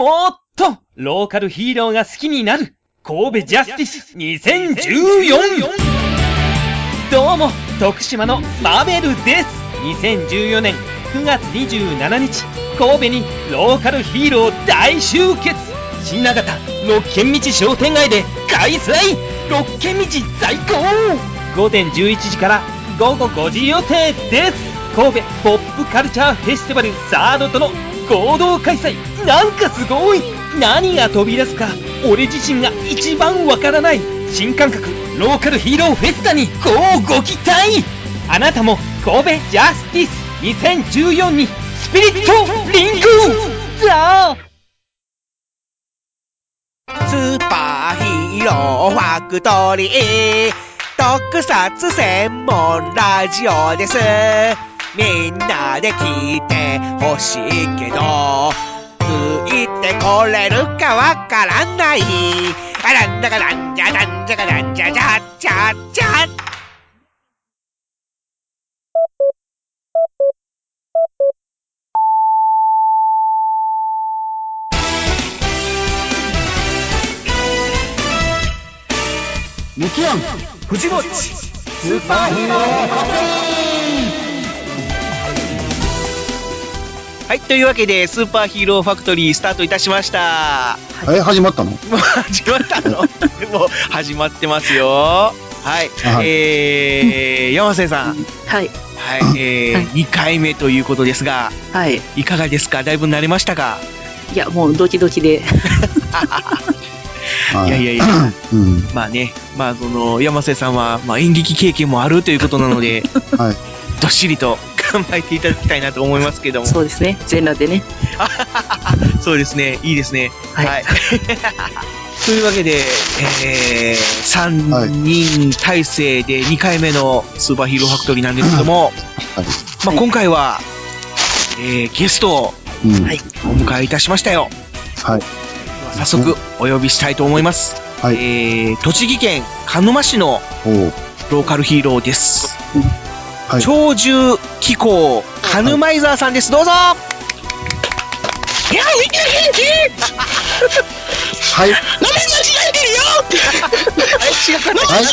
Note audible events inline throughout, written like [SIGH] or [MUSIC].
もっとローカルヒーローが好きになる。神戸ジャスティス2014どうも徳島のマベルです。2014年9月27日神戸にローカルヒーロー大集結。新長田六軒道商店街で開催。六軒道最高午前11時から午後5時予定です。神戸ポップカルチャーフェスティバルサードとの合同開催。なんかすごい。何が飛び出すか。俺自身が一番わからない。新感覚ローカルヒーローフェスタにこうご期待。あなたも神戸ジャスティス2014にスピリットリングだスーパーヒーローファクトリー。特撮専門ラジオです。みんなで聞いてほしいけどついてこれるかわからない。あらんだかなんじゃなんじゃかなんじゃじゃじゃじゃ。ミキアン藤もちスーパーヒーロー。はいというわけでスーパーヒーローファクトリースタートいたしました。え始まったの？もう始まったの？[LAUGHS] もう始まってますよ。はい、はい。えー、山瀬さん。はい。はい、えーはい。2回目ということですがはい。いかがですか？だいぶ慣れましたか？いや、もうドキドキで。は [LAUGHS] いやいやいや。うん。まあね、まあその山瀬さんは、まあ、演劇経験もあるということなので、[LAUGHS] はいどっしりと頑張っていただきたいなと思いますけども。そうですね。全裸でね。[LAUGHS] そうですね、いいですね。はい [LAUGHS] というわけで、えー、3人体制で2回目のスーパーヒーローファクトリーなんですけども、はいまあ、今回は、えー、ゲストをお迎えいたしましたよ。はい早速お呼びしたいと思います。はいえー、栃木県鹿沼市のローカルヒーローです。はい鳥獣機構カヌマイザーさんです。どうぞ。いや、みんな元気。はい名前間違えてるよ。はい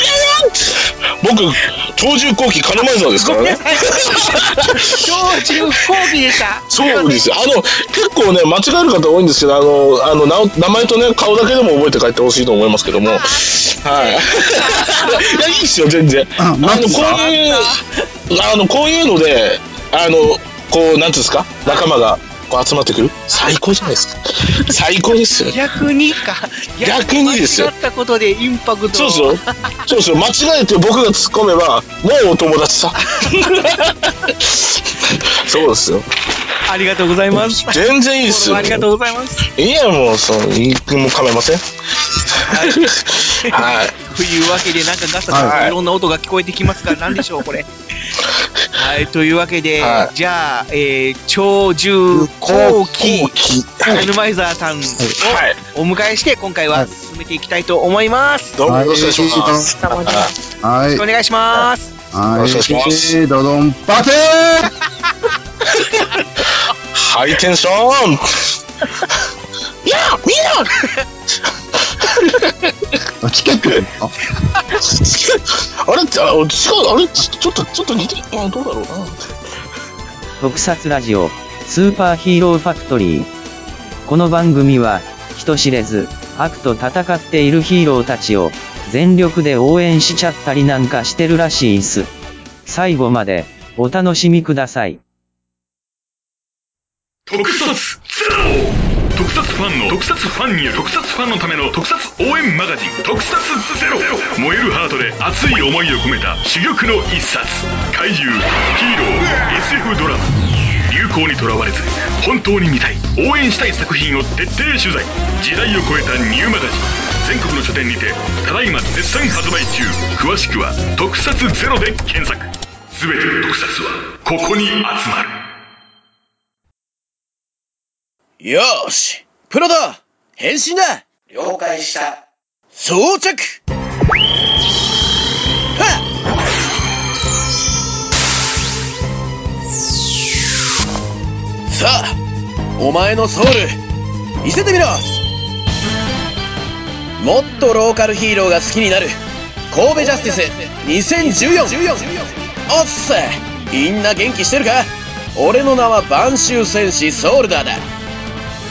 僕、鳥獣後期カノマイザーですからね。鳥獣講義でした。そうですよ。あの、結構ね、間違える方多いんですけど、あの、あの、名前とね、顔だけでも覚えて帰ってほしいと思いますけども。はい。[LAUGHS] いや、いいですよ、全然。ああの、こういう、あの、こういうので、あの、こう、なんていうんですか、仲間が、こう集まってくる？最高じゃないですか。最高ですよ。逆にか。逆にですよ間違ったことでインパクト。そうですよ。そうですよ。間違えて僕が突っ込めば、もうお友達さ。[LAUGHS] そうですよ。ありがとうございます。全然いいですよ。ありがとうございます。いや、もう、そう、いもう構いません。はい。とい [LAUGHS] うわけで、なんかガサガサいろんな音が聞こえてきますが、何でしょう、これ。はい、というわけで、はい。じゃあ、えー、鳥獣後期カヌマイザーさんをはい。お迎えして、今回は進めていきたいと思います。どうもよろしくお願いします。はい。よろしくお願いします。はよろしくお願いします。い。ドドンパチハイテンション。いやみんなチケットですかあれあ違う、あれちちょっと、ちょっと似てる。あどうだろうな。特撮ラジオ、スーパーヒーローファクトリー。この番組は、人知れず、悪と戦っているヒーローたちを、全力で応援しちゃったりなんかしてるらしいっす。最後まで、お楽しみください。特撮ゼロ特撮ファンの特撮ファンによる特撮ファンのための特撮応援マガジン特撮ゼロ。燃えるハートで熱い思いを込めた珠玉の一冊。怪獣ヒーロー SF ドラマ。流行にとらわれず本当に見たい。応援したい作品を徹底取材。時代を超えたニューマガジン。全国の書店にてただいま絶賛発売中。詳しくは「特撮ゼロで検索。全ての特撮はここに集まる。よーしプロだ変身だ。了解した。装着。はっ。さあお前のソウル見せてみろ。もっとローカルヒーローが好きになる。神戸ジャスティス2014おっさみんな元気してるか？俺の名は晩秋戦士ソールダーだ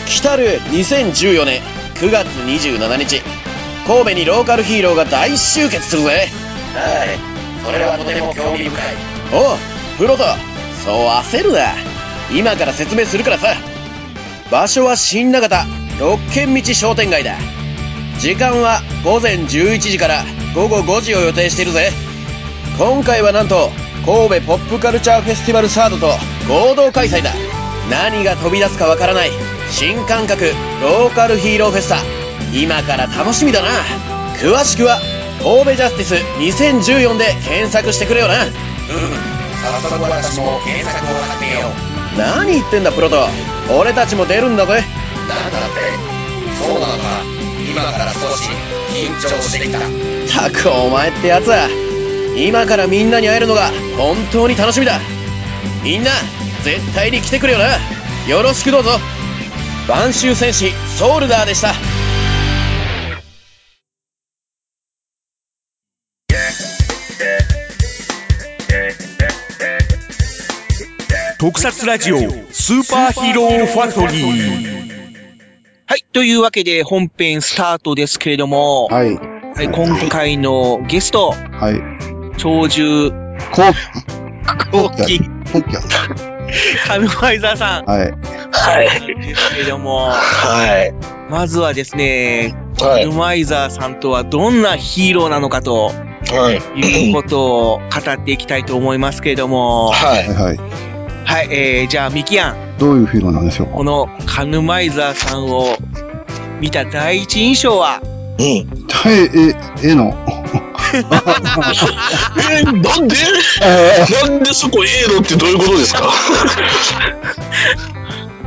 来たる2014年9月27日。神戸にローカルヒーローが大集結するぜ。はい。それはとても興味深い。おうプロトそう焦るな。今から説明するからさ。場所は新長田六軒道商店街だ。時間は午前11時から午後5時を予定しているぜ。今回はなんと神戸ポップカルチャーフェスティバルサードと合同開催だ。何が飛び出すかわからない新感覚ローカルヒーローフェスタ。今から楽しみだな。詳しくは神戸ジャスティス2014で検索してくれよな。うん。早速私も検索をかけよう。何言ってんだプロト。俺たちも出るんだぜ。なんだって。そうなのか。今から少し緊張してきた。たくお前ってやつは今からみんなに会えるのが本当に楽しみだ。みんな絶対に来てくれよな。よろしくどうぞ晩秋戦士ソールダーでした特撮ラジオスーパーヒーローファクトリーはい。というわけで本編スタートですけれども、はい。はい、今回のゲスト、はい。長寿、こ後期、う、こうき [LAUGHS] ゃ。カヌマイザーさんはい。はい。ですけれども、はい。まずはですね、カはい。ヌマイザーさんとはどんなヒーローなのかとはい。いうことを語っていきたいと思いますけれども、はい。はいはい。はい、えー、じゃあミキヤン、どういうフィーローなんでしょうか？このカヌマイザーさんを見た第一印象は、うん。はい、え、えの。えー、なんでえなんでそこ A のってどういうことですか？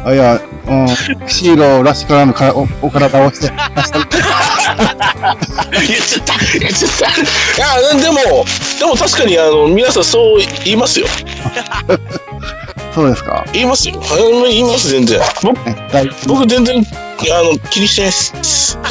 あ、いや、うん、ヒーローらしからぬかおお体をして。言っちゃった言っちゃったいや、でも、でも確かに、あの、皆さんそう言いますよ。[LAUGHS] そうですか？言いますよ。はい言います、全然。僕、僕全然、あの、気にしてないです。[LAUGHS]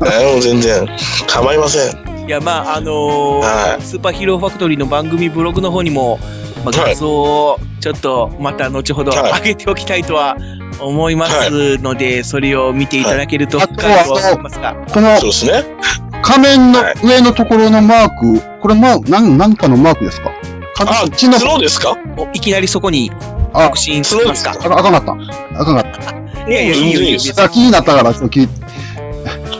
あもう全然、構いません。いや、まあ、あのーはいスーパーヒーローファクトリーの番組ブログの方にも、まあ、はい画像をちょっとまた後ほどはい上げておきたいとは思いますので、それを見ていただけるとはいとは思いますが、このそうですね。仮面の上のところのマーク、これま、なん、なんかのマークですか？あ、形の、角ですか？お。いきなりそこにあ。確、信しますかあか？あかんかった。あかんかった。いやいや、いいよ、いいよ。気になったから、ちょっと聞い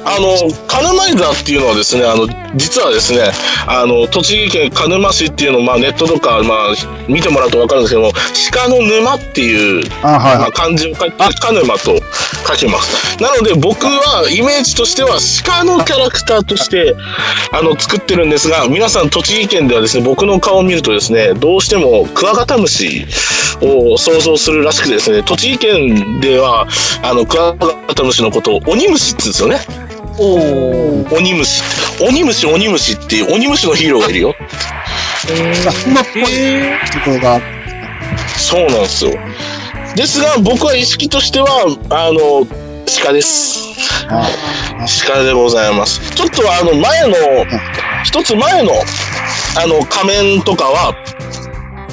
あの、カヌマイザーっていうのはですね、あの、実はですね、あの、栃木県鹿沼市っていうのを、まあ、ネットとか、まあ、見てもらうとわかるんですけども、鹿の沼っていう、あ、はいまあ、はい。漢字を書いて、鹿沼と書きます。なので、僕は、イメージとしては、鹿のキャラクターとして、あの、作ってるんですが、皆さん、栃木県ではですね、僕の顔を見るとですね、どうしても、クワガタムシを想像するらしくてですね、栃木県では、あの、クワガタムシのことを、鬼虫って言うんですよね。おー。鬼虫。鬼虫、鬼虫っていう、鬼虫のヒーローがいるよ。今っぽいところが、そうなんですよ。ですが、僕は意識としては、あの、鹿です。あ鹿でございます。ちょっとあの、前の、一つ前の、あの、仮面とかは、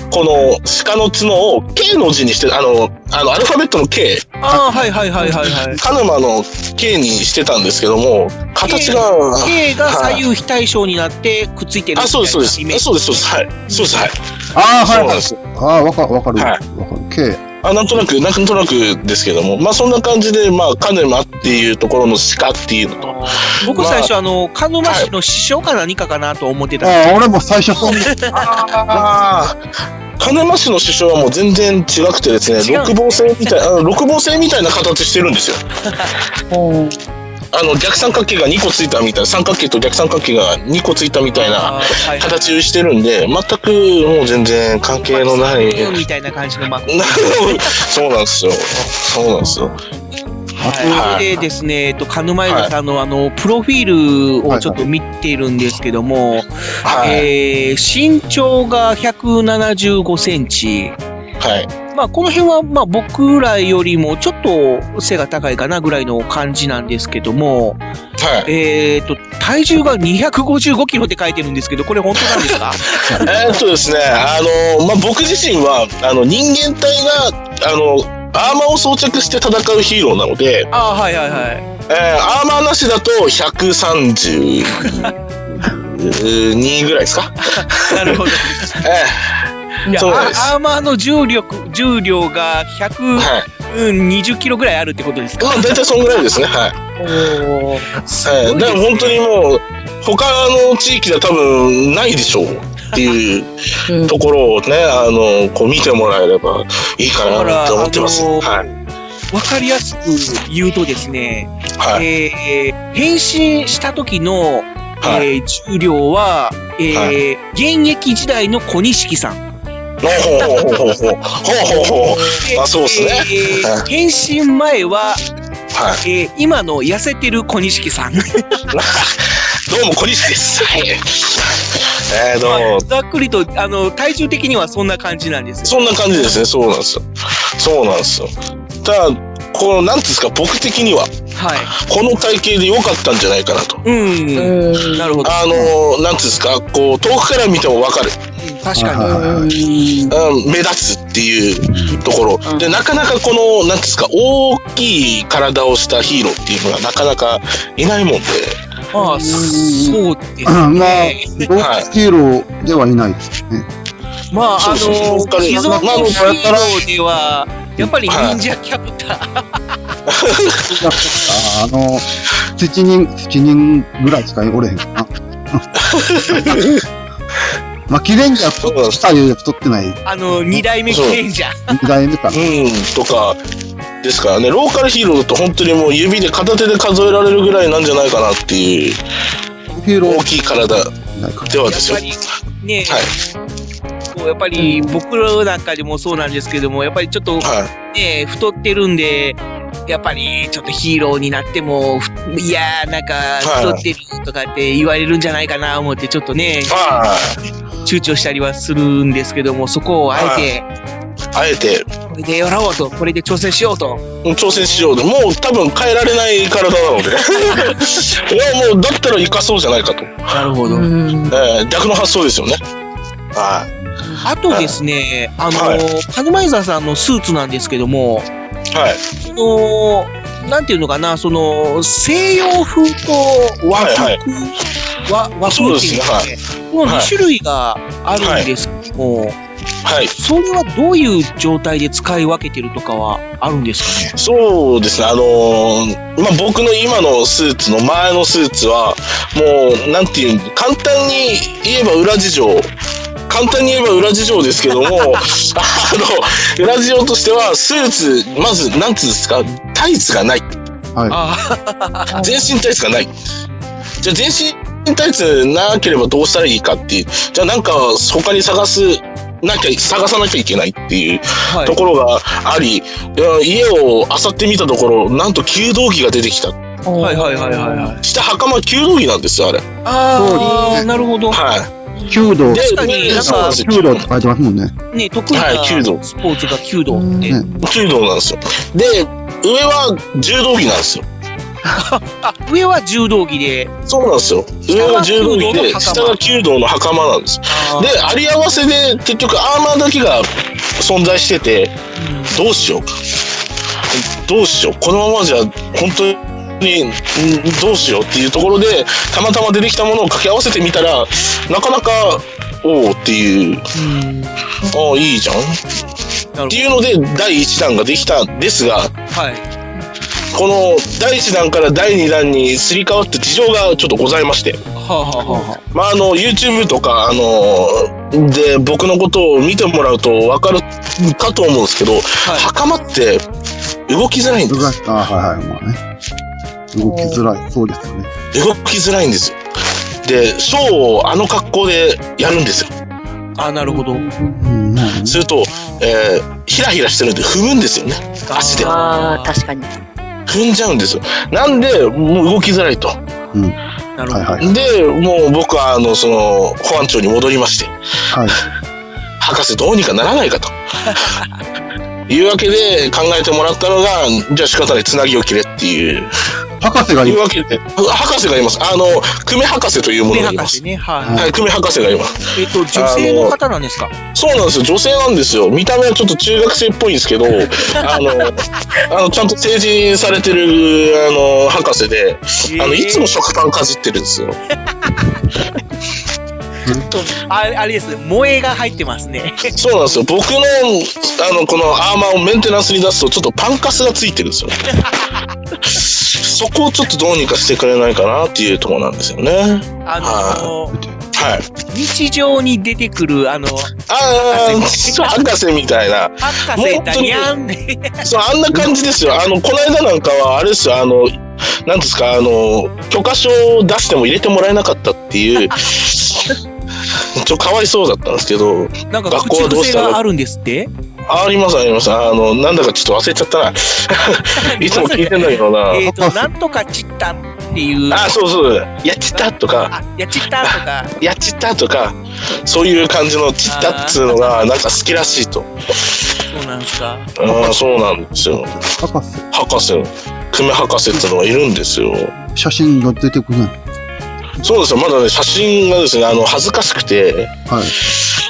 この鹿の角を K の字にして、あの、あの、アルファベットの K、ああ、はいはいはいはいはい。カヌマの K にしてたんですけども、形が、K がはい左右非対称になってくっついてるあ、そうです、そうです。イメージそうです、そうです。はい。そうです、はい。あー、はいはい。そうなんです。ああ、わかる、わかる。はいわかる。K。あなんとなく、なんとなくですけども、まあそんな感じで、まあ、カヌマっていうところの鹿っていうのと、僕最初、あの、鹿沼市の師匠か何かかなと思ってた。ああ、俺も最初そう。[LAUGHS] ああ、金間市の首相はもう全然違くてですね、六芒星みたい、あの六芒星みたいな形してるんですよ。[LAUGHS] あの、逆三角形が2個ついたみたいな、三角形と逆三角形が2個ついたみたいな形をしてるんで、全くもう全然関係のない。みたいな感じのマーク。[LAUGHS] そうなんですよ。そうなんですよ。はい、でですね、えっと、カヌマイザさんの、あの、プロフィールをちょっと見ているんですけども、はい。えー、身長が175センチ。はい。まあ、この辺は、まあ、僕らよりもちょっと背が高いかなぐらいの感じなんですけども、はい。えっ、と、体重が255キロって書いてるんですけど、これ本当なんですか？[LAUGHS] えーっとですね、あの、まあ、僕自身は、あの、人間体が、あの、アーマーを装着して戦うヒーローなので、ああ、はいはいはい。えーアーマーなしだと132ぐらいですか？[LAUGHS] なるほど。[LAUGHS] えいや、そうなんですあアーマーの重力、重量がえはい。120キロぐらいあるってことですか？まあ、大体そんぐらいですね。はい。おーはい。だから本当にもう、他の地域では多分ないでしょうっていうところをね、あの、こう見てもらえればいいかなって思ってます。はい。わかりやすく言うとですね、はい。えー変身した時の、はい。えー重量は、えーは現役時代の小錦さん。ほうほうほうほうほう。[LAUGHS] ほうほうほう。であそうっすねえーはい変身前は、はい。えー今の痩せてる小錦さん。[LAUGHS] どうも、小西です。はい。えー、どうも。ざっくりと、あの、体重的にはそんな感じなんですよ。そんな感じですね。そうなんですよ。そうなんですよ。ただ、この、なんですか、僕的には、はい。この体型で良かったんじゃないかなと。うん。なるほど。あの、なんていうんですか、こう、遠くから見てもわかる。確かに。うん、目立つっていうところ。で、なかなかこの、なんていうんですか、大きい体をしたヒーローっていうのがなかなかいないもんで、まあ、そうですまあ、ね。ロークヒーローではいないですよね。まあ、あの、そう既存のまああのヒーローでは、やっぱり忍者キャプター。あ [LAUGHS] あの、7人、7人ぐらいしかおれへんかな。[LAUGHS] まあ、キレンジャー太ったいう太ってないあの、二代目キレンジャー。2代目かな。うん、とか、ですからね、ローカルヒーローだと本当にもう指で片手で数えられるぐらいなんじゃないかなっていうヒーロー大きい体ではですよ。ね、はい。こうやっぱり僕らなんかでもそうなんですけども、やっぱりちょっとはね、太ってるんで、やっぱりちょっとヒーローになっても、ふいやー、なんか太ってるとかって言われるんじゃないかな思って、ちょっとね躊躇したりはするんですけども、そこをあえて、い。あえて、これでやろうと、これで挑戦しようと。挑戦しようと。もう多分変えられない体なので。[LAUGHS] いや、もうだったら生かそうじゃないかと。なるほど。えー逆の発想ですよね。はい。あとですね、あのはいー、カズマイザーさんのスーツなんですけども、はい。その、なんていうのかな、その、西洋風と和風、はい和和風っていうかね、この2種類があるんですけども、はい。それはどういう状態で使い分けてるとかはあるんですかね？そうですね、あのーまあ、僕の今のスーツの前のスーツは、もう、なんていう、簡単に言えば裏事情。簡単に言えば裏事情ですけども、[LAUGHS] あの、裏事情としては、スーツ、まず、なんつうんですか、タイツがない。はい。あ [LAUGHS] 全身タイツがない。じゃあ全身タイツなければどうしたらいいかっていう。じゃあなんか他に探す、なきゃ、探さなきゃいけないっていうあ、はいと。ころがあり、いや家を漁ってみたところ、なんと弓道着が出てきた。はいはいはいはいはい。下袴弓道着なんですよ、あれ。ああ、なるほど。は弓道、で確かになんか弓道って書いてますもんね。ね、得意なはい弓道スポーツが弓道って。弓道なんですよ。で、上は柔道着なんですよ。あ、[LAUGHS] 上は柔道着で、そうなんですよ。上は柔道着で、下が弓道の袴なんですで、あり合わせで、結局アーマーだけが存在してて、どうしようか。どうしよう。このままじゃ、本当に、んどうしようっていうところで、たまたま出てきたものを掛け合わせてみたら、なかなか、おおっていう、ああ、いいじゃん。っほていうので、第1弾ができたんですが、ど。はい。この第1弾から第2弾にすり替わった事情がちょっとございまして。はあ、はあはあはまあ、あの、YouTube とか、あの、で、僕のことを見てもらうとわかるかと思うんですけど、はい袴って動きづらいんです。はいはい、まあね。動きづらい。そうですよね。動きづらいんですよ。で、ショーをあの格好でやるんですよ。あ。あ、なるほど。うん、まあね。すると、えー、ヒラヒラしてるんで踏むんですよね。足で。ああ、確かに。踏んじゃうんですよ。なんで、もう動きづらいと。うん。なるほど。はいはい。で、もう僕は、あの、その、保安庁に戻りまして、はい。博士どうにかならないかと。いうわけで考えてもらったのが、じゃあ仕方ない、つなぎを切れっていう。博士がいいうわけで、博士がいます。あの、久米博士というものがいます。ね、はい。はい、久米博士がいます。えっと、女性の方なんですか？そうなんですよ。女性なんですよ。見た目はちょっと中学生っぽいんですけど、[LAUGHS] あの、あの、ちゃんと成人されてる、あの、博士で、あの、いつも食パンかじってるんですよ。[LAUGHS] とああれです、萌えが入ってますね。そうなんですよ。僕の、あの、このアーマーをメンテナンスに出すと、ちょっとパンカスがついてるんですよ。そこをちょっとどうにかしてくれないかなっていうところなんですよね。あのはい。日常に出てくる、あの、ああ、博士みたいな。博士だにゃんね。そう、あんな感じですよ。あの、この間なんかは、あれですよ、あの、なんですか、あの、許可証を出しても入れてもらえなかったっていう、ちょっとかわいそうだったんですけど、なんか学校はどうしたらがあるんですって？ありますあります。あの、なんだかちょっと忘れちゃったな。[LAUGHS] いつも聞いてんだけどな。えっと、なんとかちったっていう。あ、そうそう。やっちったとか、あ、やっちったとか。やっちったとか、そういう感じのちったっつうのが、なんか好きらしいと。そうなんですか？ああ、そうなんですよ。博士。博士、久米博士っていうのがいるんですよ。写真が出てくるんそうですよ。まだね、写真がですね、あの、恥ずかしくて、はい。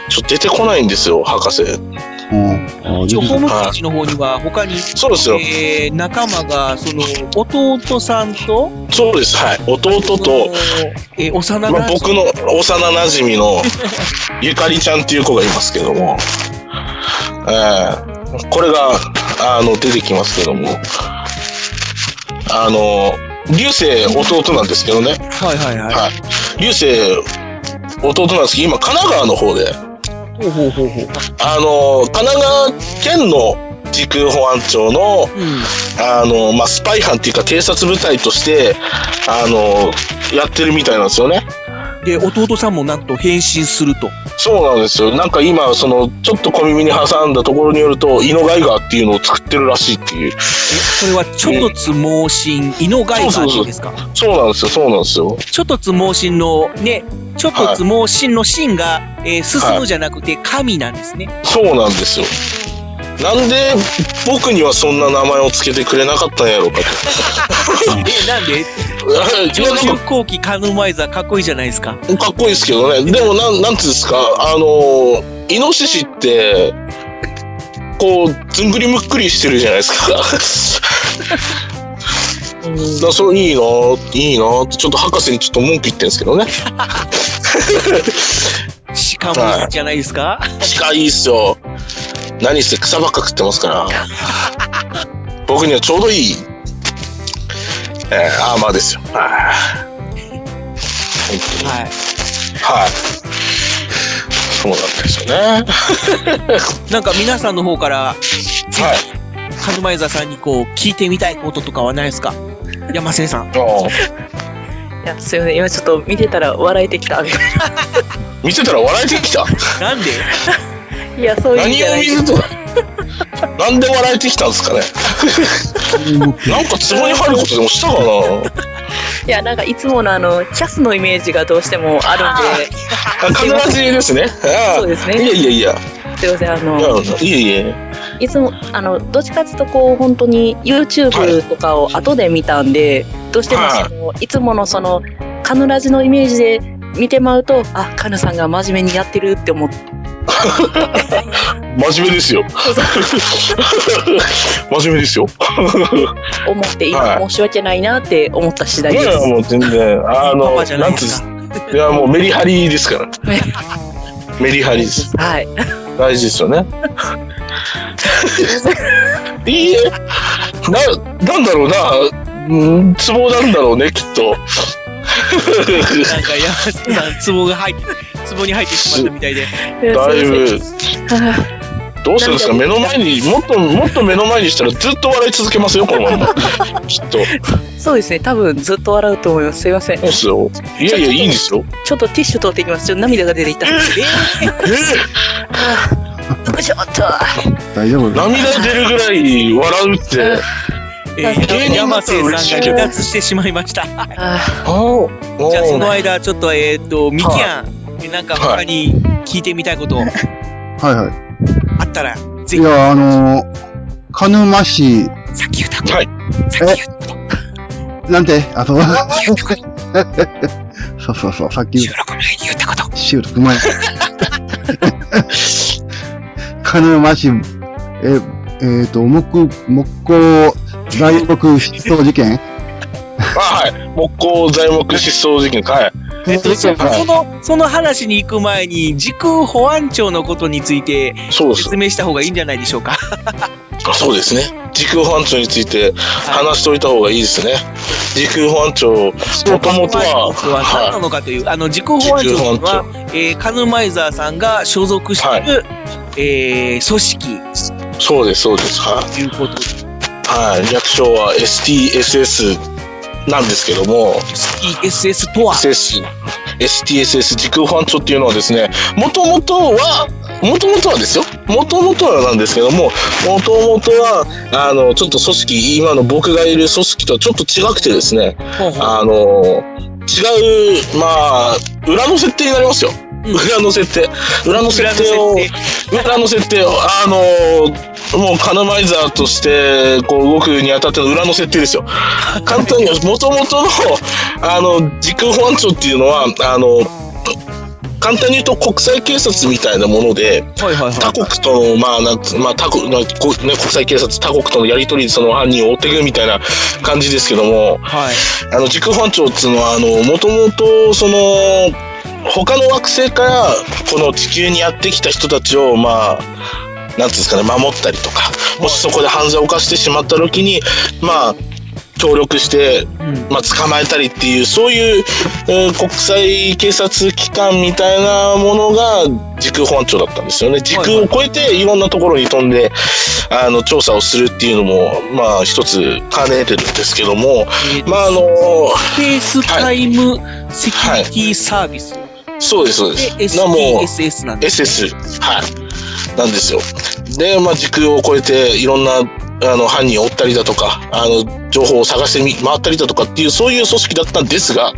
ちょっと出てこないんですよ、博士。うん。あ一応、ホームペはいージの方には、他に、そうですよ。えー、仲間が、その、弟さんと、そうです。はい。弟と、、えー、幼まあ、なじ僕の幼馴染のゆかりちゃんっていう子がいますけども、えーこれが、あの、出てきますけども、あの、流星弟なんですけどね、はいはいはい。はい。流星弟なんですけど、今、神奈川の方で、ほうほうほうほう。あの、神奈川県の時空保安庁の、うん。あの、まあ、スパイ班っていうか警察部隊として、あの、やってるみたいなんですよね。で、弟さんもなんと変身すると。そうなんですよ。なんか今、その、ちょっと小耳に挟んだところによると、イノガイガーっていうのを作ってるらしいっていう。え、それは、ちょっとつ盲信、イノガイガーっていうんですか？そうなんですよ、そうなんですよ。ちょっとつ盲信の、ね、ちょっとつ盲信の信が、えー進むじゃなくて、神なんですね。そうなんですよ。なんで、僕にはそんな名前をつけてくれなかったんやろうかと。[LAUGHS] え、なんで？[LAUGHS] いや長なんか寿後期カヌマイザーかっこいいじゃないですか。かっこいいですけどね。でも、なん、なんていうんですか、あの、イノシシって、こう、ずんぐりむっくりしてるじゃないですか。[LAUGHS] だそう、いいなぁいいなぁって、ちょっと博士にちょっと文句言ってんですけどね。しかもいいじゃないですか。鹿いいっすよ。何せ草ばっか食ってますから。僕にはちょうどいい、えー、アーマーですよ。はい。本当に。はい。はい。そうなんですよね。[LAUGHS] なんか皆さんの方から、はい。カヌマイザーさんにこう、聞いてみたいこととかはないですか？山瀬さん。いや、すいません。今ちょっと見てたら笑えてきた。見てたら笑えてきた。なんで？[LAUGHS] いや、そういう何を見ると、[LAUGHS] なんで笑えてきたんですかね。[LAUGHS] なんかツボに入ることでもしたかないや、なんかいつものあの、キャスのイメージがどうしてもあるんで、あ必ずですね。そうですねいやいやいや。すいません、あいやの、いえいえ。いつも、あの、どっちかっていうとこう、本当に YouTube とかを後で見たんで、どうしてもはいその、いつものその、カヌラジのイメージで見てまうと、あ、カヌさんが真面目にやってるって思って、[LAUGHS] 真面目ですよ。[LAUGHS] 真面目ですよ。思って、はい今申し訳ないなって思った次第いやいや、です。もう全然、あパの、なんつういや、もうメリハリですから。メリハリです。はい。大事ですよね。いいえ、な、なんだろうな、うん、ツボなんだろうね、きっと。なんか山瀬さん、ツボが入って、ツボに入ってしまったみたいで。だいぶ、はどうするんですか？目の前に、もっと、もっと目の前にしたらずっと笑い続けますよ、このまま。きっと。いそうですね、多分ずっと笑うと思います。すいません。そうですよ。いやいや、いいんですよ。ちょっとティッシュ取ってきます。ちょっと涙が出てきた。ええよいしょっと。大丈夫ー、涙出るぐらい笑うって。ー、えー、芸人だ山瀬さんが離脱してしまいました。じゃあその間、ちょっと、えっ、と、ミキアン、なんか他に聞いてみたいことはいはい。あったらいや、あの、鹿沼市、さっき言った。はい。さっき言った。なんて、あ、そう。そうそうそう、さっき収録前に言ったこと。収録前。[LAUGHS] 鹿沼市、え、えっ、と、木、木工大木失踪事件？あ、はい。木工材木失踪事件。はい。えっと、その、その話に行く前に、時空保安庁のことについてそうです説。明した方がいいんじゃないでしょうか。あそうですね。時空保安庁について話しておいた方がいいですね。時空保安庁、もともとは、は何なのかという、あの、時空保安庁は、えー、カヌマイザーさんが所属している、えー、組織そうです、そうです。はい。ということで、はい、略称は STSS なんですけども、STSS とは、SS、STSS 時空保安庁っていうのはですね、もともとは、もともとはですよ、もともとはなんですけども、もともとは、あの、ちょっと組織、今の僕がいる組織とはちょっと違くてですね、ほうほう。あの、違う、まあ、裏の設定になりますよ。裏の設定。裏の設定を、裏の設定を、あの、もうカナマイザーとして、こう動くにあたっての裏の設定ですよ。簡単に、もともとの、あの、時空保安庁っていうのは、あの、簡単に言うと国際警察みたいなもので。他国との、まあ、なんつまあ、他国、まあね、国際警察、他国とのやり取りでその犯人を追っていくみたいな感じですけども、はい。あの、時空保安庁っていうのは、あの、もともと、その、他の惑星から、この地球にやってきた人たちを、まあ、なんていうんですかね、守ったりとか、もしそこで犯罪を犯してしまった時に、まあ、協力して、うん。まあ、捕まえたりっていう、そういう、えー国際警察機関みたいなものが時空保安庁だったんですよね。時空を超えていろんなところに飛んで、あの、調査をするっていうのも、まあ、一つ兼ねてるんですけども、まあ、あの、スペースタイムセキュリティサービスそうです、そうでです。なもう STSS なんです。SS、はい。なんですよ。で、まあ、時空を超えて、いろんな、あの、犯人を追ったりだとか、あの、情報を探してみ、回ったりだとかっていう、そういう組織だったんですが、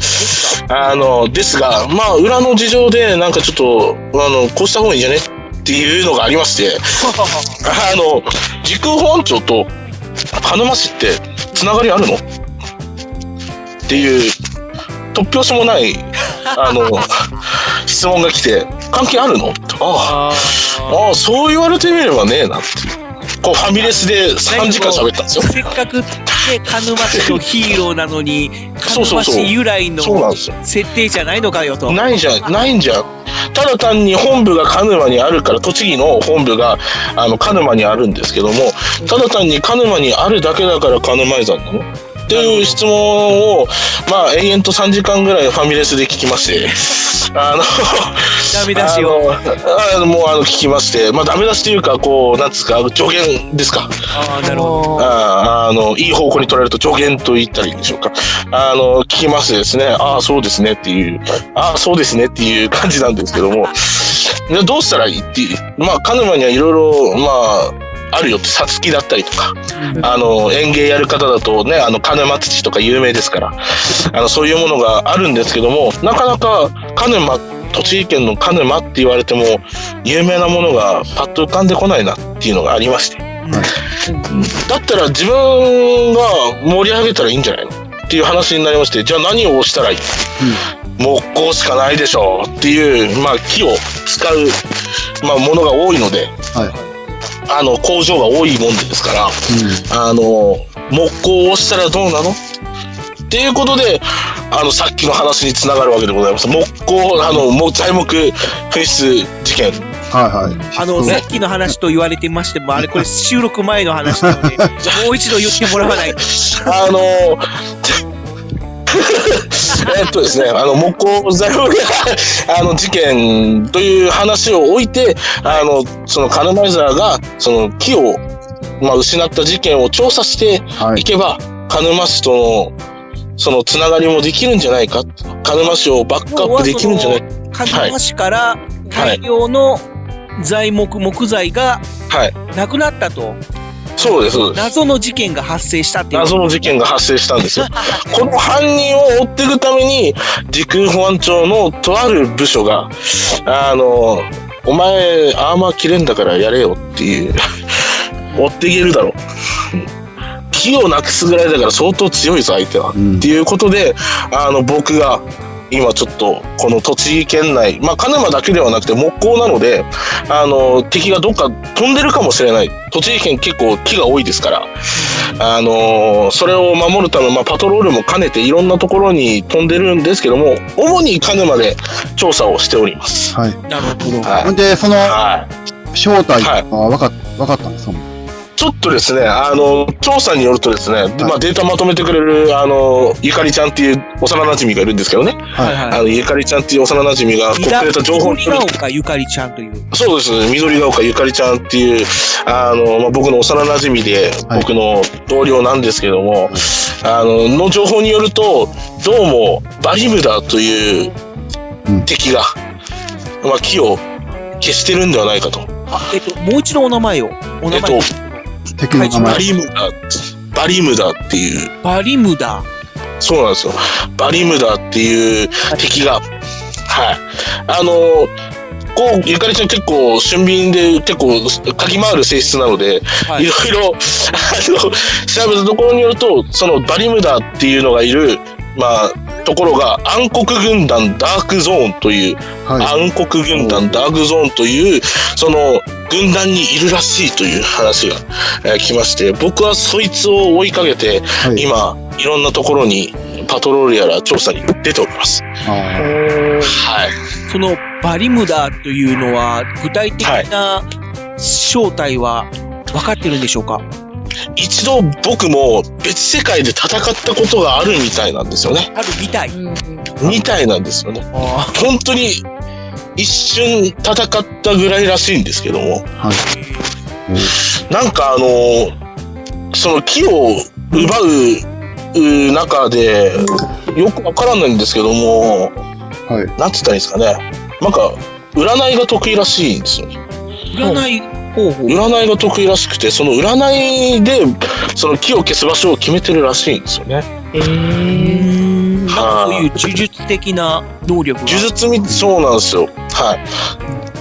あの、ですが、まあ、裏の事情で、なんかちょっと、あの、こうした方がいいんじゃねっていうのがありまして、あの、時空保安庁と、鹿沼市って、つながりあるの？っていう、突拍子もない、あの、[LAUGHS] 質問が来て、関係あるの？ああ、あああ、そう言われてみればねえなっていう。こう、ファミレスで3時間喋ったんですよ。せっかくね、鹿沼市のヒーローなのに、鹿沼市由来の。設定じゃないのかよと。ないじゃん、ないんじゃん。ただ単に本部が鹿沼にあるから、栃木の本部があの鹿沼にあるんですけども、ただ単に鹿沼にあるだけだから鹿沼山なの？っていう質問を、まあ、延々と3時間ぐらいファミレスで聞きまして、[LAUGHS] あの、ダメ出しを。あのもうあの聞きまして、まあ、ダメ出しというか、こう、なんつうか、助言ですか。ああ、なるほど。あああの、いい方向に取られると助言と言ったらいいんでしょうか。あの、聞きましてですね、ああ、そうですねっていう、ああ、そうですねっていう感じなんですけども、でどうしたらいいっていう、まあ、鹿沼にはいろいろ、まあ、あるよって、さつきだったりとか、あの、園芸やる方だとね、あの、鹿沼土とか有名ですから、あの、そういうものがあるんですけども、なかなか鹿沼、栃木県の鹿沼って言われても、有名なものがパッと浮かんでこないなっていうのがありまして。だったら自分が盛り上げたらいいんじゃないの？っていう話になりまして、じゃあ何をしたらいい、木工しかないでしょうっていう、まあ木を使う、まあものが多いので、はい。あの工場が多いもんですから、あの、木工をしたらどうなの？っていうことで、あの、さっきの話につながるわけでございます。木工、あの、も材木紛失事件。はいはい。あの、さっきの話と言われてましても、あれこれ収録前の話なので、[LAUGHS] もう一度言ってもらわないと。あの、[LAUGHS] えっとですね、あの、木工材木 [LAUGHS] あの、事件という話を置いて、あの、そのカルマイザーが、その木を、まあ、失った事件を調査してはいいけば、鹿沼市との、そのつながりもできるんじゃないか。鹿沼市をバックアップできるんじゃないか。鹿沼市から大量の材木、木材がはい。なくなったと、そうです、そうです。謎の事件が発生したっていう。謎の事件が発生したんですよ。[LAUGHS] この犯人を追っていくために、時空保安庁のとある部署が、あの、お前、アーマー切れんだからやれよっていう、追っていけるだろう。気をなくすぐらいだから相当強いぞ、相手は。うんっていうことで、あの、僕が、今ちょっと、この栃木県内、まあ、鹿沼だけではなくて木工なので、あの、敵がどっか飛んでるかもしれない。栃木県結構木が多いですから、あの、それを守るため、まあ、パトロールも兼ねていろんなところに飛んでるんですけども、主に鹿沼で調査をしております。はい。なるほど。はい。ほんで、その、はい。正体は分かっ、分かったんですか？ちょっとですね、あの、調査によるとですね、でまあ、データまとめてくれる、あの、ゆかりちゃんっていう幼馴染がいるんですけどね、はい。はい。あの、ゆかりちゃんっていう幼馴染がこうくれた情報に緑が丘ゆかりちゃんという。そうです、緑が丘ゆかりちゃんっていう、あの、まあ、僕の幼馴染で、はい。僕の同僚なんですけども、あの、の情報によると、どうも、バリムダといううん。敵が、まあ、木を消してるんではないかと。あ、えっと、もう一度お名前を。お名前、えっ敵の名前バ。リムダ、バリムダっていう、バリムダ。そうなんですよ。バリムダっていう敵が、はい。あの、こう、ゆかりちゃん結構俊敏で結構かき回る性質なので、はいいろいろ、あの、調べたところによると、そのバリムダっていうのがいる、まあ、ところが暗黒軍団ダークゾーンという、は暗黒軍団ダークゾーンという、その軍団にいるらしいという話が、えー来まして、僕はそいつを追いかけて、い。はい。今、いろんなところにパトロールやら調査に出ております。あはい。そのバリムダというのは、具体的な正体は分かってるんでしょうか？一度僕も別世界で戦ったことがあるみたいなんですよね。あるみたい。みたいなんですよね。あ本当に一瞬戦ったぐらいらしいんですけども、あ。はい。なんかあの、その木を奪うう中で、よくわからないんですけども、はい。なんつったらいいんですかね。なんか、占いが得意らしいんですよね。占い。占いが得意らしくて、その占いで、その木を消す場所を決めてるらしいんですよね。うーんなんかそういう呪術的な能力が。呪術み、そうなんですよ。は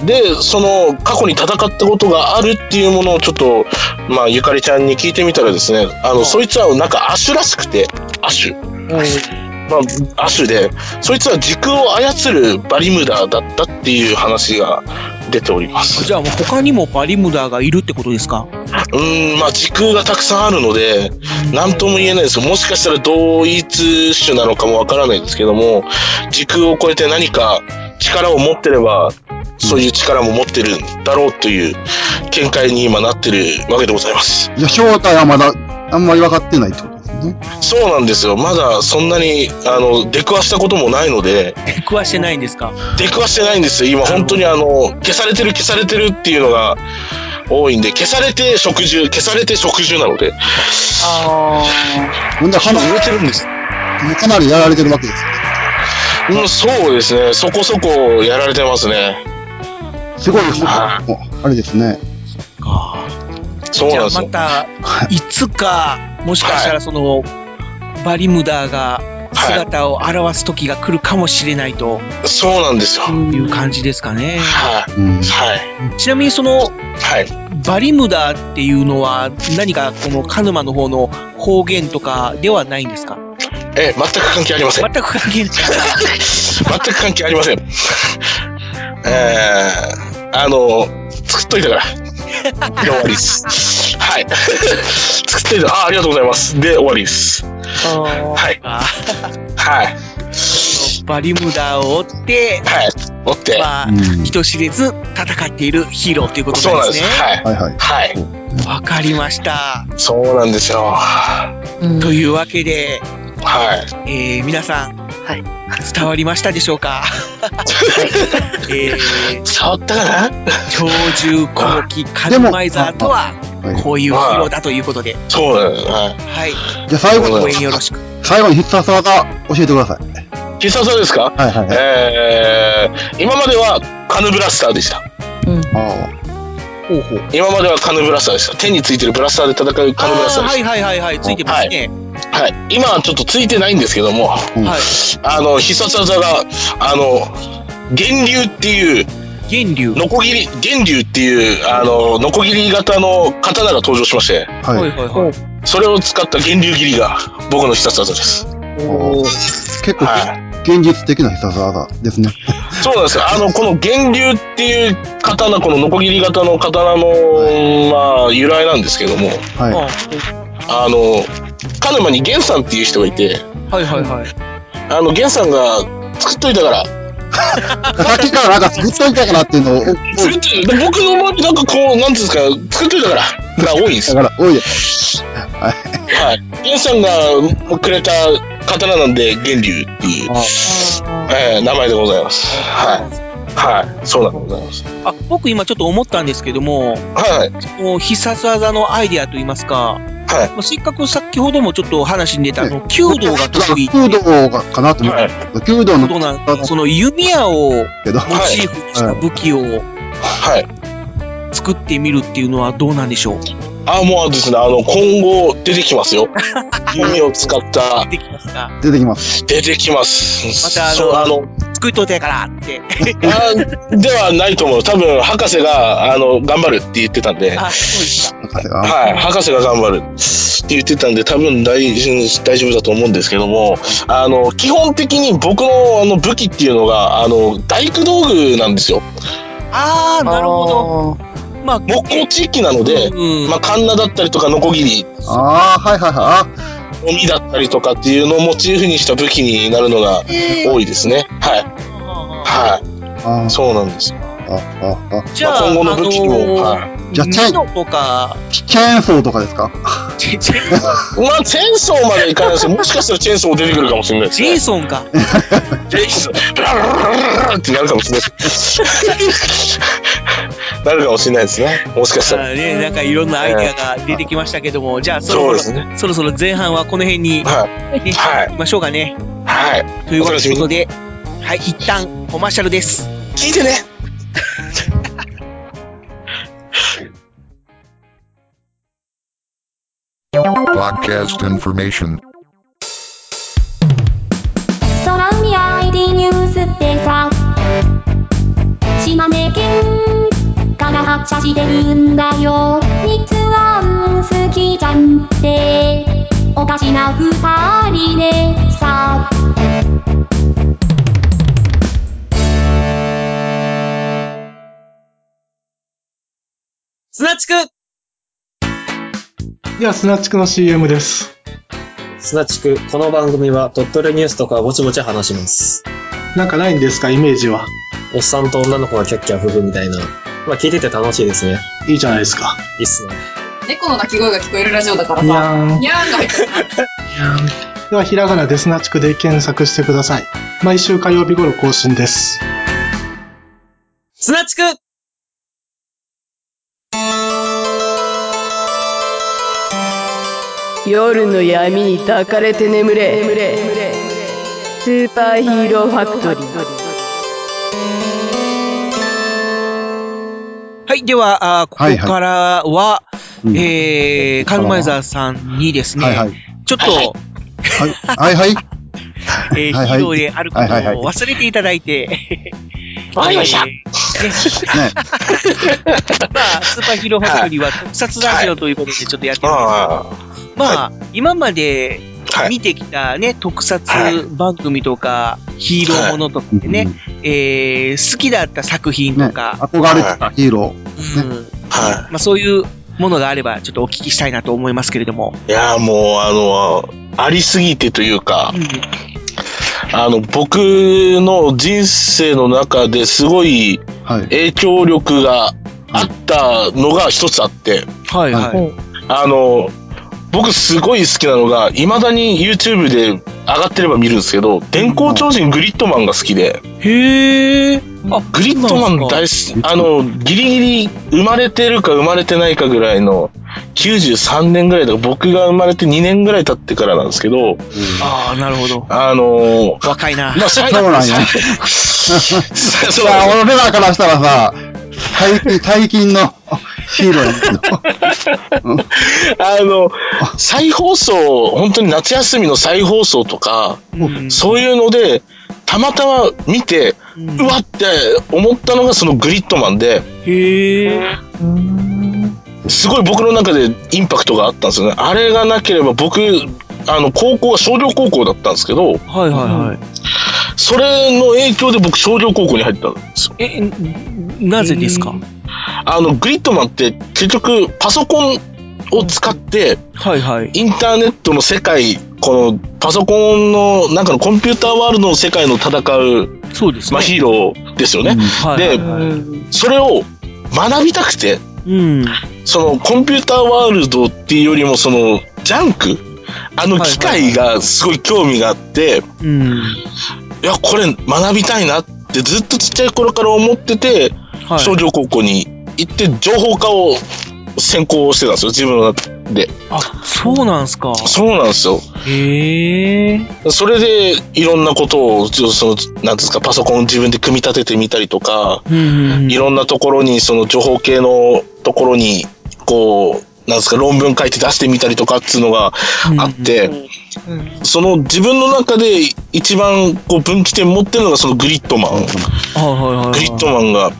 い。で、その、過去に戦ったことがあるっていうものをちょっと、まあ、ゆかりちゃんに聞いてみたらですね、あの、そいつはなんかアシュらしくて、アシュ。まあ、アシュで、そいつは時空を操るバリムダーだったっていう話が出ております。じゃあもう他にもバリムダがいるってことですか？うーん、まあ時空がたくさんあるので、なんとも言えないですよ。もしかしたら同一種なのかもわからないですけども、時空を超えて何か力を持ってれば、そういう力も持ってるんだろうという見解に今なってるわけでございます。じゃあ正体はまだ、あんまり分かってないとね。そうなんですよ。まだそんなに、あの、出くわしたこともないので、出くわしてないんですか？出くわしてないんですよ。今本当にあの、消されてる消されてるっていうのが多いんで、消されて食獣、消されて食獣なので、あほんで、かな売れてるんです。か？なりやられてるわけですよ。うん、そうですね。そこそこやられてますね。すごい、はあれですね。あ。じゃあそうなんですよ。また、いつか、もしかしたらその、バリムダが姿を現す時が来るかもしれないとそうなんですよ。いう感じですかね。はい。うん。はい。ちなみにその、はい。バリムダっていうのは何かこのカヌマの方の方言とかではないんですか？え、全く関係ありません。全く関係ない。全く関係ありません。えー、あの、作っといたから。で終わりです。はい。[LAUGHS] 作っといた。あ、ありがとうございます。で終わりです。はい。あはい。バリムダを追って、はい。追って。まあう、ん。人知れず戦っているヒーローということそうなんです。なんですね。はい。はいはい。はい。わかりました。そうなんですよ。はというわけで、い。えー、皆さん、はい伝わりましたでしょうか、[LAUGHS] えー、触ったかな？鳥獣後期カズマイザーとは、はいこういうヒーローだということで、そうなんです。はい。はい、じゃあ最後に、応援よろしく。最後に必殺技教えてください。必殺技ですか？はいはいはい。えー、今まではカヌブラスターでした。あほうほう。今まではカヌブラスターでした。手についてるブラスターで戦うカヌブラスターでしはいはいはいはい、ついてますね。た。はい。今はちょっとついてないんですけども、うんはい。あの、必殺技が、あの、源流っていう、源流。ノコギリ、源流っていう、あの、ノコギリ型の刀が登場しまして、はい。はいはい。それを使った源流切りが僕の必殺技です。おー結構、はい。現実的な必殺技ですね。そうなんですよ。あの、この源流っていう刀、このノコギリ型の刀の、まあ、由来なんですけども、はあの、鹿沼に源さんっていう人がいて、はいはいはい。あの、源さんが作っといたから、い。さっきからなんか作っといたからっていうのを、お作っといた僕の周りなんかこう、なんていうんですか、作っといたから、が多いんですよ。だから、おいで。はい。源さんがくれた刀なんで、源流っていう、えー名前でございます。はい。はい。そうなんでございます。あ、僕今ちょっと思ったんですけども、はい。もう必殺技のアイデアといいますか、はい。まあ、せっかく先ほどもちょっと話に出たあの、弓道が得意。弓道がかなと思っはい。た。弓道のその弓矢をけど、モチーフにした武器をはい。作ってみるっていうのはどうなんでしょう？あ、もうですね、あの、今後出てきますよ。[LAUGHS] 弓を使った、できますか？出てきます。出てきます。またあのそう、あの、作っといたやからって。あではないと思う。多分、博士が、あの、頑張るって言ってたんで、あ、そうですか。博士が。はい、博士が頑張るって言ってたんで、多分大大丈夫だと思うんですけども、あの、基本的に僕のあの武器っていうのが、あの、大工道具なんですよ。あー、なるほど。まあ、木工地域なので、うん。まあ、カンナだったりとか、ノコギリ、ああ、はいはいはゴミだったりとかっていうのをモチーフにした武器になるのが多いですね。はい。はい。そうなんですよ。ああ、あじゃあ、まあ今後の武器も、あのーはい。じゃあチェーンとか、チェーンソーとかですか？チェチェまあ、チェーンソーまでいかないですよ。もしかしたらチェーンソー出てくるかもしれないですジェイね。ソンか。ジェイソン、ブラブラブラブラってなるかもしれないです。なるかもしれないですね。もしかしたら。ね、なんかいろんなアイデアが出てきましたけども、じゃあそろそろ、そうですね。そろそろ前半はこの辺に、ね、はい。はい行きましょうかね。はい。ということで、はい、一旦コマーシャルです。聞いてね。Podcast information. 空海 ID ニュースってさ島根県発車してるんだよ日は好きじゃんっておかしな二人でさ砂地区では、スナチクの CM です。砂地区、この番組は鳥取ニュースとかぼちぼち話します。なんかないんですか、イメージは。おっさんと女の子がキャッキャ夫婦みたいな。まあ聞いてて楽しいですね。いいじゃないですか。いいっすね。猫の鳴き声が聞こえるラジオだからにゃさ。ーん。にゃーんが入ってる。では、ひらがなでスナチクで検索してください。毎週火曜日頃更新です。砂地区夜の闇に抱かれて眠れスーパーヒーローファクトリーはい、では、あーこはいはいこからは、うんえー、カルマイザーさんにですね、はいはい。ちょっと、はいはい。[LAUGHS] えーはいはいヒーローであることをはいはいはい忘れていただいて、わかりましたえーねね。[LAUGHS] まあ、スーパーヒーローファクトリーは特撮ラジオということでちょっとやってるんですけど、あまあ、今まであ。はい。見てきたね、特撮はい番組とか、ヒーローものとかでね、えー好きだった作品とね。か、憧れてたヒーロうんはまあ、そういうものがあれば、ちょっとお聞きしたいなと思いますけれども。い。いやーもう、あの、ありすぎてというか、あの、僕の人生の中ですごいー。はい。影響力があったのが一つあって、はいはい。あの、僕すごい好きなのが、未だに YouTube で上がってれば見るんですけど、電光超人グリッドマンが好きで、へえ。あ、グリッドマン大好き、あの、ギリギリ生まれてるか生まれてないかぐらいの、93年ぐらいだから、僕が生まれて2年ぐらい経ってからなんですけど、ああ、なるほど。あの若いな。まあ、最そうなんや。そう [LAUGHS] 俺らからしたらさ、最近、最近のヒーローやけど。[LAUGHS] あの、再放送、本当に夏休みの再放送とか、うんそういうので、たまたま見て、うわって思ったのがそのグリッドマンで、へえ。すごい僕の中でインパクトがあったんですよね。あれがなければ僕、あの、高校は商業高校だったんですけど、はいはいはい。それの影響で僕商業高校に入ったんですよ。え、なぜですか？あの、グリッドマンって結局パソコンを使って、はいはい。インターネットの世界、このパソコンの中のコンピューターワールドの世界の戦う、そうですね。まあヒーローですよね。はいはいではい、それを学びたくて、うん。そのコンピューターワールドっていうよりもそのジャンクあの機械がすごい興味があって、うん。いや、これ学びたいなってずっとちっちゃい頃から思ってて、はい商業高校に行って情報科を専攻してたんですよ、自分の中で。あ、そうなんすか。そうなんですよ。へえ。それでいろんなことを、その、なんですか、パソコンを自分で組み立ててみたりとか、いろんなところに、その情報系のところに、こう、なんですか、論文書いて出してみたりとかっていうのがあって、その自分の中で一番こう分岐点持ってるのがそのグリッドマン。はいはいはい。グリッドマンが、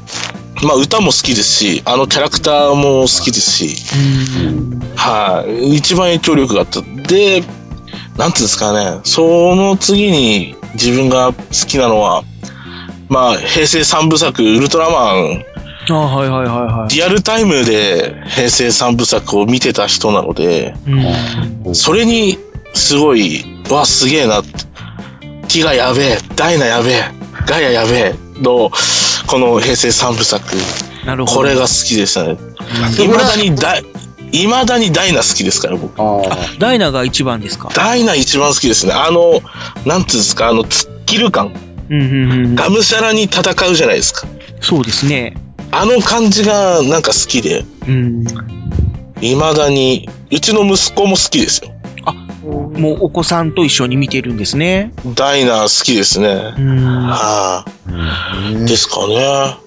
まあ歌も好きですし、あのキャラクターも好きですし、はい、一番影響力があった。で、なんていうんですかね、その次に自分が好きなのは、まあ、平成三部作、ウルトラマン、あはいはいはいはい。リアルタイムで平成三部作を見てた人なので、それに、すごい、うわ、すげえな。ティガやべえ、ダイナやべえ、ガヤやべえの、この平成三部作。なるこれが好きでしたね。いまだにダイ、いまだにダイナ好きですから、僕。ダイナが一番ですか？ダイナ一番好きですね。あの、なんつうんですか、あの、突っ切る感。うんうんうん。がむしゃらに戦うじゃないですか。そうですね。あの感じがなんか好きで、うん。未だに、うちの息子も好きですよ。もうお子さんと一緒に見てるんですね。ダイナ好きですね。うん。はい、ですかね。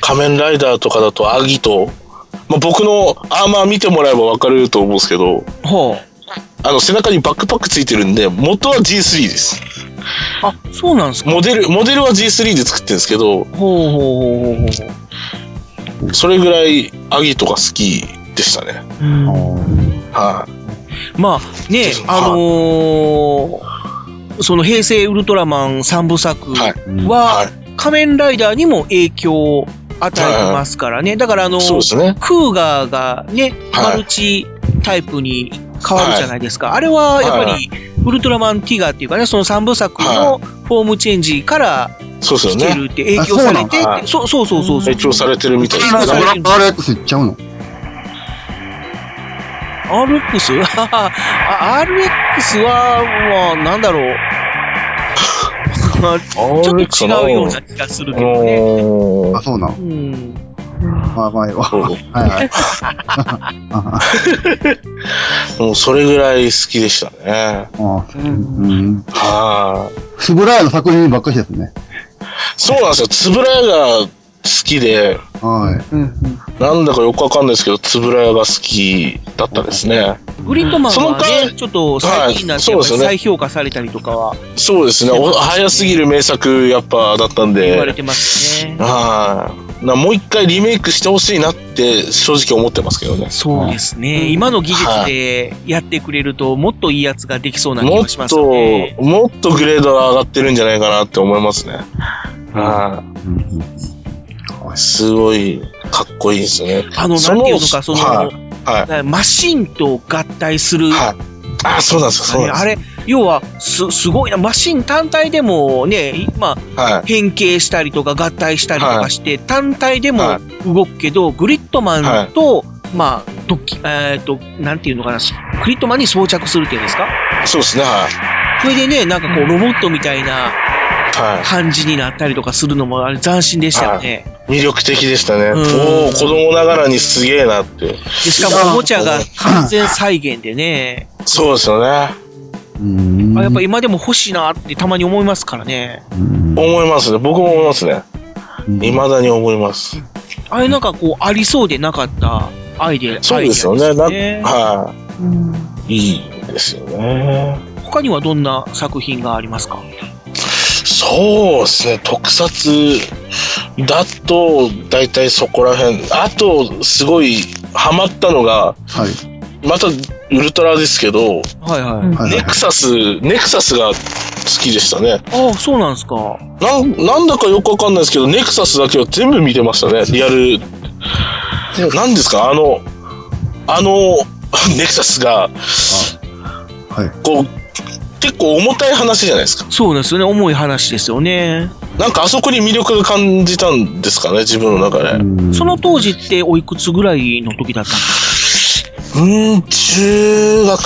仮面ライダーとかだとアギト。まあ、僕のアーマー見てもらえばわかると思うんですけど、ほあの背中にバックパックついてるんで、元は G3 です。あ、そうなんですかモデル、モデルは G3 で作ってるんですけど、ほうほうほうほうほう。それぐらいアギトが好きでしたね。はい、まあね、あのーその平成ウルトラマン3部作は、仮面ライダーにも影響を与えてますからね。だからあの、ね。クーガーがね、はい。マルチタイプに変わるじゃないですか。あれはやっぱり、ウルトラマンティガーっていうかね、その3部作のフォームチェンジから。来てるって影響されてそうそうそうそうそう。影響されてるみたいです影響されてる RX ちゃうの？RX? あ RX は、まあ、なんだろう。まあちょっと違うような気がするけどね。あ、そうなの？うん。まあまあ、はいはい。[LAUGHS] もうそれぐらい好きでしたね。うん。はい、スブラヤの作品ばっかりですね。そうなんですよ。つぶらやが好きで、はい。なんだかよくわかんないですけど、つぶらやが好きだったですね。グリッドマンそのはね、ちょっと最近になってやっぱり再評価されたりとかはそうですね。お早すぎる名作、やっぱだったんで。言われてますね。はい。なもう一回リメイクしてほしいなって正直思ってますけどね。そうですね。今の技術でやってくれると、もっといいやつができそうな気もっがしますよね。と、もっとグレードが上がってるんじゃないかなって思いますね。はい。すごいかっこいいですよね。あの、なんていうのか、その、はい。はい。マシンと合体する。あ、そうなんですよ、そうなんですあれ、要は、す、すごいな、マシン単体でもね、まあ、変形したりとか合体したりとかして、単体でも動くけど、グリッドマンと、まあ、とき、えっ、と、なんていうのかな、グリッドマンに装着するっていうんですか？そうですね、はい。それでね、なんかこう、ロボットみたいなはい。感じになったりとかするのも、あれ斬新でしたよね。魅力的でしたね。うんおお子供ながらにすげえなって。でしかもおもちゃが完全再現でね、そうですよね。あやっぱ今でも欲しいなってたまに思いますからね。思いますね。僕も思いますね。未だに思います。あれなんかこう、ありそうでなかったアイデア。そうですよね。アイなデアですはい。いいですよね。他にはどんな作品がありますか？そうですね、特撮だと、大体そこら辺。あと、すごいハマったのが、またウルトラですけど、はいはい。ネクサス、ネクサスが好きでしたね。ああ、そうなんですか。なん、なんだかよくわかんないですけど、ネクサスだけは全部見てましたね、リアル。なんですか、あの、あの、[LAUGHS] ネクサスが、こう、結構重たい話じゃないですか。そうですよね、重い話ですよね。なんかあそこに魅力が感じたんですかね、自分の中で。その当時っておいくつぐらいの時だったんですうーん、中学、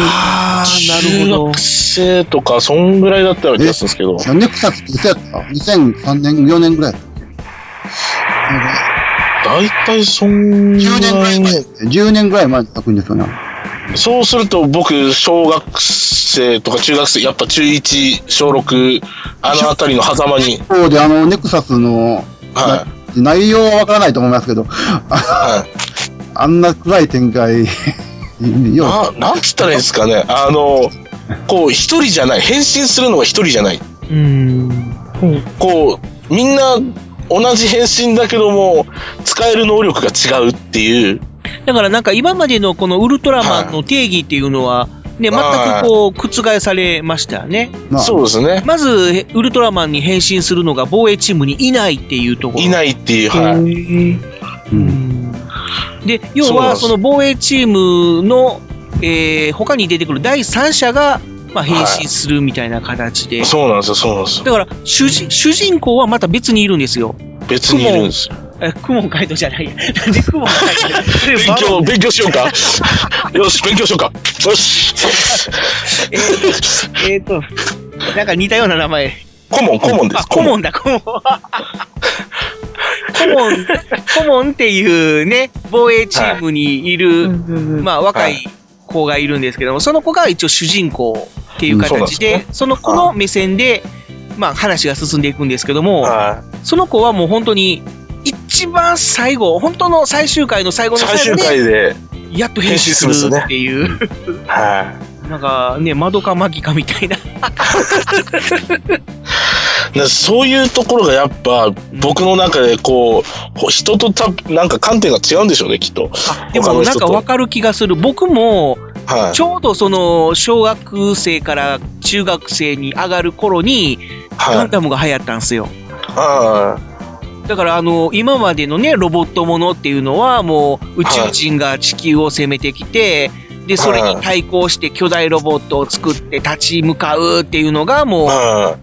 あーなるほど中学生とか、そんぐらいだったような気がするんですけど。ネクサスっていつやった ?2003 年、4年ぐらい。大体そんぐらいね。10年ぐらい前の作品ですよね。そうすると僕、小学生とか中学生、やっぱ中1、小6、あのあたりの狭間に。そうで、あの、ネクサスの、は内容はわからないと思いますけど、ああんな暗い展開、よな、なんつったらいいですかね。あの、こう、一人じゃない。変身するのは一人じゃない。うん。こう、みんな同じ変身だけども、使える能力が違うっていう。だからなんか今までのこのウルトラマンの定義っていうのは、ね、全くこう、覆されましたよね。そうですね。まず、ウルトラマンに変身するのが防衛チームにいないっていうところ。いないっていう、はい。で、要はその防衛チームの、えー他に出てくる第三者が、まあ、変身するみたいな形で。そうなんですよ、そうなんですよ。だから主人、主人公はまた別にいるんですよ。別にいるんですよ。え、クモンカイトじゃないや。なんでクモンカイト勉強、勉強しようか。よし、勉強しようか。よし。えーえーと、なんか似たような名前。コモン、コモンです。あ、コモンだ、コモン。コモン、コモンっていうね、防衛チームにいる、まあ若い子がいるんですけども、その子が一応主人公っていう形で、うんその子の目線で、まあ話が進んでいくんですけども、その子はもう本当に、一番最後、本当の最終回の最後の最終最後で、回で。やっと変身するっていう、なんかね、マドカマギカみたいな。[LAUGHS] なそういうところがやっぱ僕の中でこうほ人とたなんか観点が違うんでしょうねきっと。でもなんかわかる気がする。僕も、はい。ちょうどその、小学生から中学生に上がる頃に、ガンダムが流行ったんですよ。だからあの、今までのね、ロボットものっていうのは、もう宇宙人が地球を攻めてきて、で、それに対抗して巨大ロボットを作って立ち向かうっていうのがもう、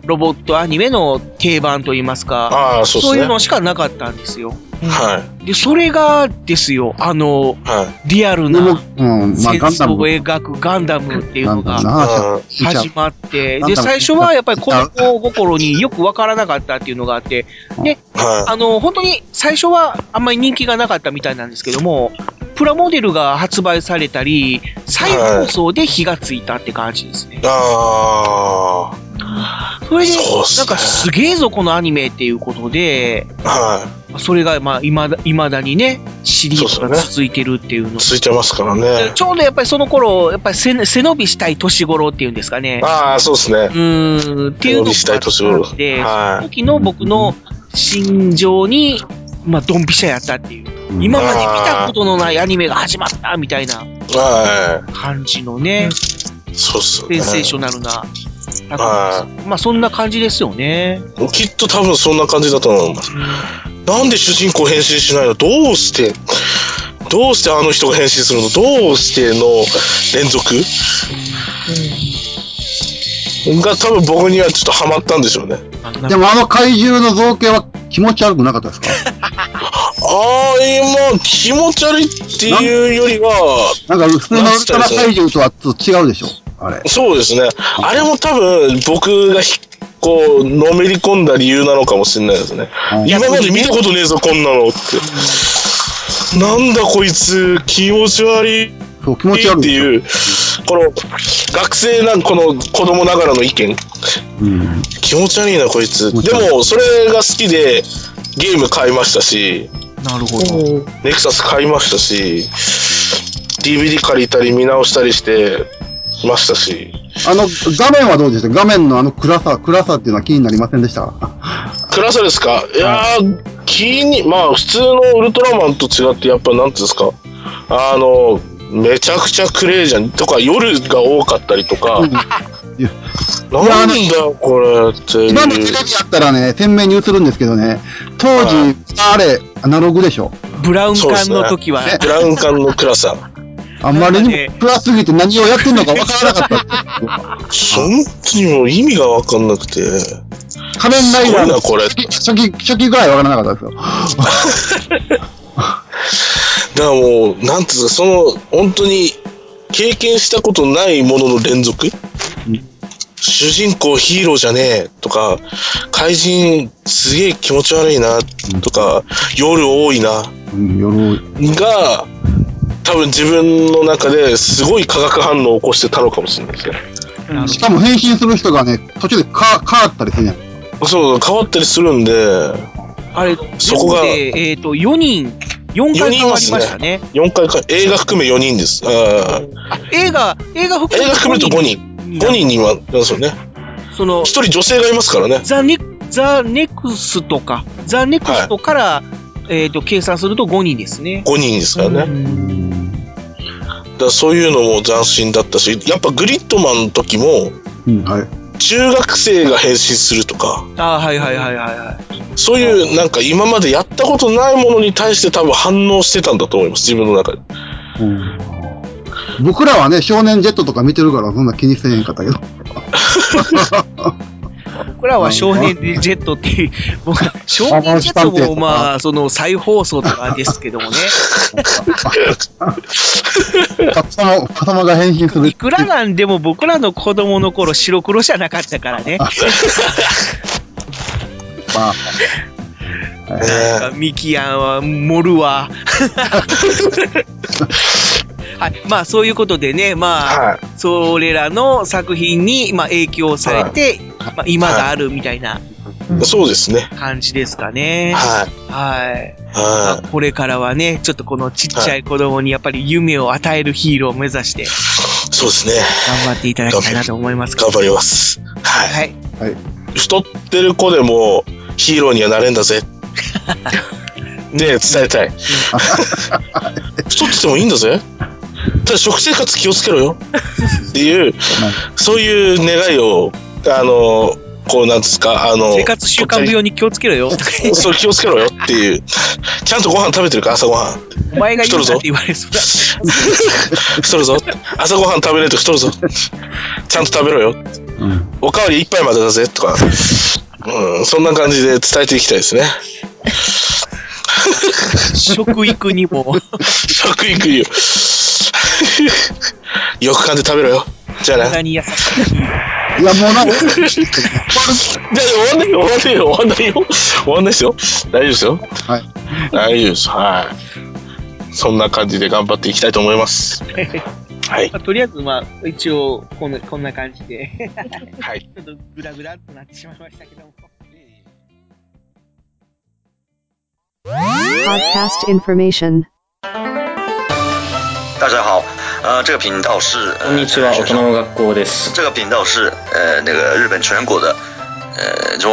ロボットアニメの定番といいますか、そういうのしかなかったんですよ。はで、それがですよ、あの、リアルな戦争を描くガンダムっていうのが始まって、で、最初はやっぱり子供心によくわからなかったっていうのがあって、で、あの、本当に最初はあんまり人気がなかったみたいなんですけども、プラモデルが発売されたり、再放送で火がついたって感じですね。あそれで、なんかすげえぞこのアニメっていうことで、はそれがまあ、いまだ、未だにね、シリーズが続いてるっていうの。ついてますからね。ちょうどやっぱりその頃、やっぱり背背伸びしたい年頃っていうんですかね。ああそうですね。うーん、っていうのがしたい年頃。あって、はい。その時の僕の心情に、まあ、ドンピシャやったっていう。今まで見たことのないアニメが始まったみたいなは感じのね、いそうっすよね。センセーショナルな。はまあそんな感じですよね。いきっと多分そんな感じだと思いますなんで主人公変身しないの？どうして？どうしてあの人が変身するの？どうしての連続？が多分僕にはちょっとハマったんでしょうね。でもあの怪獣の造形は気持ち悪くなかったですか？[LAUGHS] ああ、今、気持ち悪いっていうよりは、なんか普通のウルトラ怪獣とはちょっと違うでしょ？あれ。そうですね。あれも多分僕がひこう、のめり込んだ理由なのかもしれないですね。今まで見たことねえぞ、こんなのって。なんだこいつ、気持ち悪い。そう、気持ち悪い。っていう、この、学生な、この子供ながらの意見。うん。気持ち悪いな、こいつ。でも、それが好きで、ゲーム買いましたし、なるほど。ネクサス買いましたし、DVD 借りたり見直したりして、ましたし。あの、画面はどうでした？画面のあの暗さ、暗さっていうのは気になりませんでした？暗さですか？いやー、気に、まあ、普通のウルトラマンと違って、やっぱ、なんていうんですか、あの、めちゃくちゃクレイじゃん。とか、夜が多かったりとか、なんだよ、これって。今のテレビやったらね、鮮明に映るんですけどね、当時、あれ、アナログでしょ？ブラウン管の時は。ブラウン管の暗さ。あんまりにも暗すぎて何をやってんのかわからなかった。本当にもう意味がわかんなくて。仮面ライダーのすごいな、これ。初期、初期ぐらいわからなかったですよ。だからもう、なんていうか、その、本当に、経験したことないものの連続、主人公ヒーローじゃねえとか、怪人すげえ気持ち悪いなとか、夜多いなが、多分自分の中ですごい化学反応を起こしてたのかもしれないですね。しかも変身する人がね、途中でか変わったりするやん。そう、変わったりするんで、あれ、そこがえっ、と、4人、4回変わりましたね。4回か、映画含め4人です。あ映画、映画含映画含めると5人。5人にはいますよね。その、一人女性がいますからね。ザネ、ザネクストか。 THE NEXT から、えっ、と、計算すると5人ですね。5人ですからね。だそういうのも斬新だったし、やっぱグリッドマンの時も、中学生が変身するとか、ああ、はいはいはいはいはい。そういうなんか今までやったことないものに対して多分反応してたんだと思います、自分の中で。僕らはね、少年ジェットとか見てるからそんな気にせえへんかったけど。[LAUGHS] 僕らは少年ジェットっていう、僕は少年ジェットもまあ、その再放送とかですけどもね。[LAUGHS] 子供、子供が変身する。いくらなんでも僕らの子供の頃白黒じゃなかったからね。[LAUGHS] まあ。なんかミキヤンは盛るわ。[LAUGHS] はい。まあ、そういうことでね、まあ、それらの作品に、まあ、影響されて、まあ、今があるみたいなそうですね。感じですかね。はい。はい。はこれからはね、ちょっとこのちっちゃい子供にやっぱり夢を与えるヒーローを目指して、そうですね。頑張っていただきたいなと思います頑張ります。はい。はい。太ってる子でもヒーローにはなれんだぜ。[LAUGHS] ねえ、伝えたい。[LAUGHS] 太っててもいいんだぜ。ただ食生活気をつけろよ。っていう、そういう願いを、あの、こうなんですか、あの、生活習慣病に気をつけろよ。そう、気をつけろよっていう。ちゃんとご飯食べてるか、朝ごはん。お前が言うな太るぞって言われそうだ。太るぞ。朝ごはん食べないと太るぞ。ちゃんと食べろよ。おかわり一杯までだぜ、とか。うん、そんな感じで伝えていきたいですね。食育にも。食育にも。[LAUGHS] よく噛んで食べろよ。じゃあな。体に優しい。いや、もうなんか、じゃあ終わんないよ、終わんないよ、終わんないよ。終わんないですよ。大丈夫ですよ。はい。大丈夫です。はい。そんな感じで頑張っていきたいと思います。はい。まあとりあえず、まあ、一応、こんな、こんな感じで。はい。[LAUGHS] ちょっとグダグダっとなってしまいましたけども。Podcast information. 大家好，呃，这个频道是こんにちは、大人の学校です。这个频道是呃那个日本全国的呃中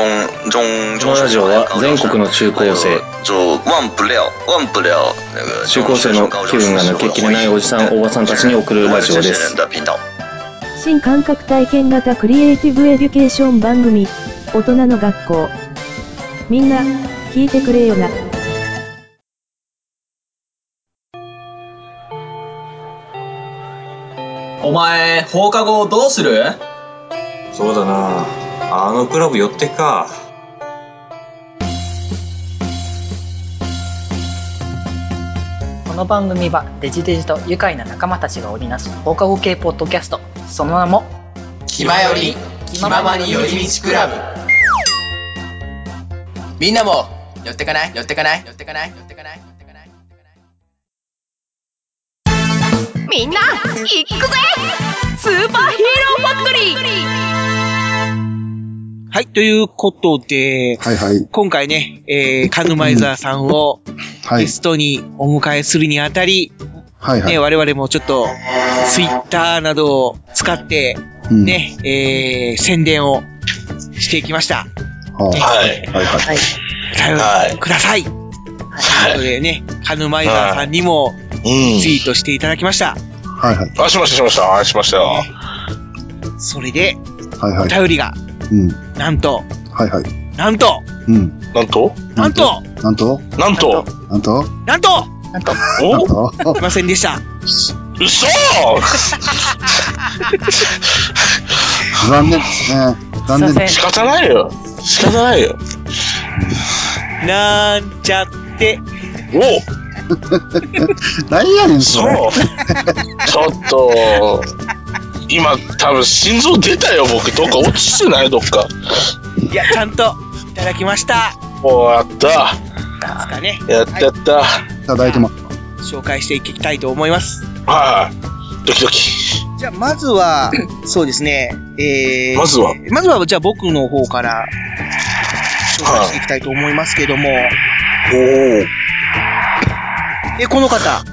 中このラジオは全国の中高生、就忘不了忘不了那个中高生の気分が抜けきれないおじさん、おばさんたちに送るラジオです。新感覚体験型クリエイティブエデュケーション番組、大人の学校。みんな、聞いてくれよな。前、放課後どうする？そうだな。あのクラブ寄ってか。この番組はデジデジと愉快な仲間たちが織りなす放課後系ポッドキャスト。その名も気まより、気ままに寄り道クラブ。みんなも、寄ってかない？寄ってかない？寄ってかない？寄ってかない？みんな、行くぜスーパーヒーローファクトリーはい、ということで、はいはい。今回ね、えー、カヌマイザーさんをはいゲ。ストにお迎えするにあたり、はいはい。ね、我々もちょっと、ツイッターなどを使って、うんね、えー、宣伝をしていきました。ははい。はいはい。お便りください。ということでね、カヌマイザーさんにもうん。ツイートしていただきました。はいはい。あ、しました、しました。あ、しましたよ。それで、おはいはい。便りが、うん。なんと、はいはい。なんと、うん。なんと？なんと、なんと？なんと？なんと？なんと、なんおと？来ませんでした。嘘残念ですね。残念です。仕方ないよ。仕方ないよ。なんちゃって。お [LAUGHS] 何やねん、そそうれ。。ちょっと、今多分心臓出たよ、僕。どっか落ちてないどっか。いや、ちゃんと、いただきました。おー、やった。ですかね。やったやった。いただいてます。紹介していきたいと思います。はい。ドキドキ。じゃあ、まずは、そうですね、えー、まずは？まずは、じゃあ僕の方から、紹介していきたいと思いますけども、おー。え、この方、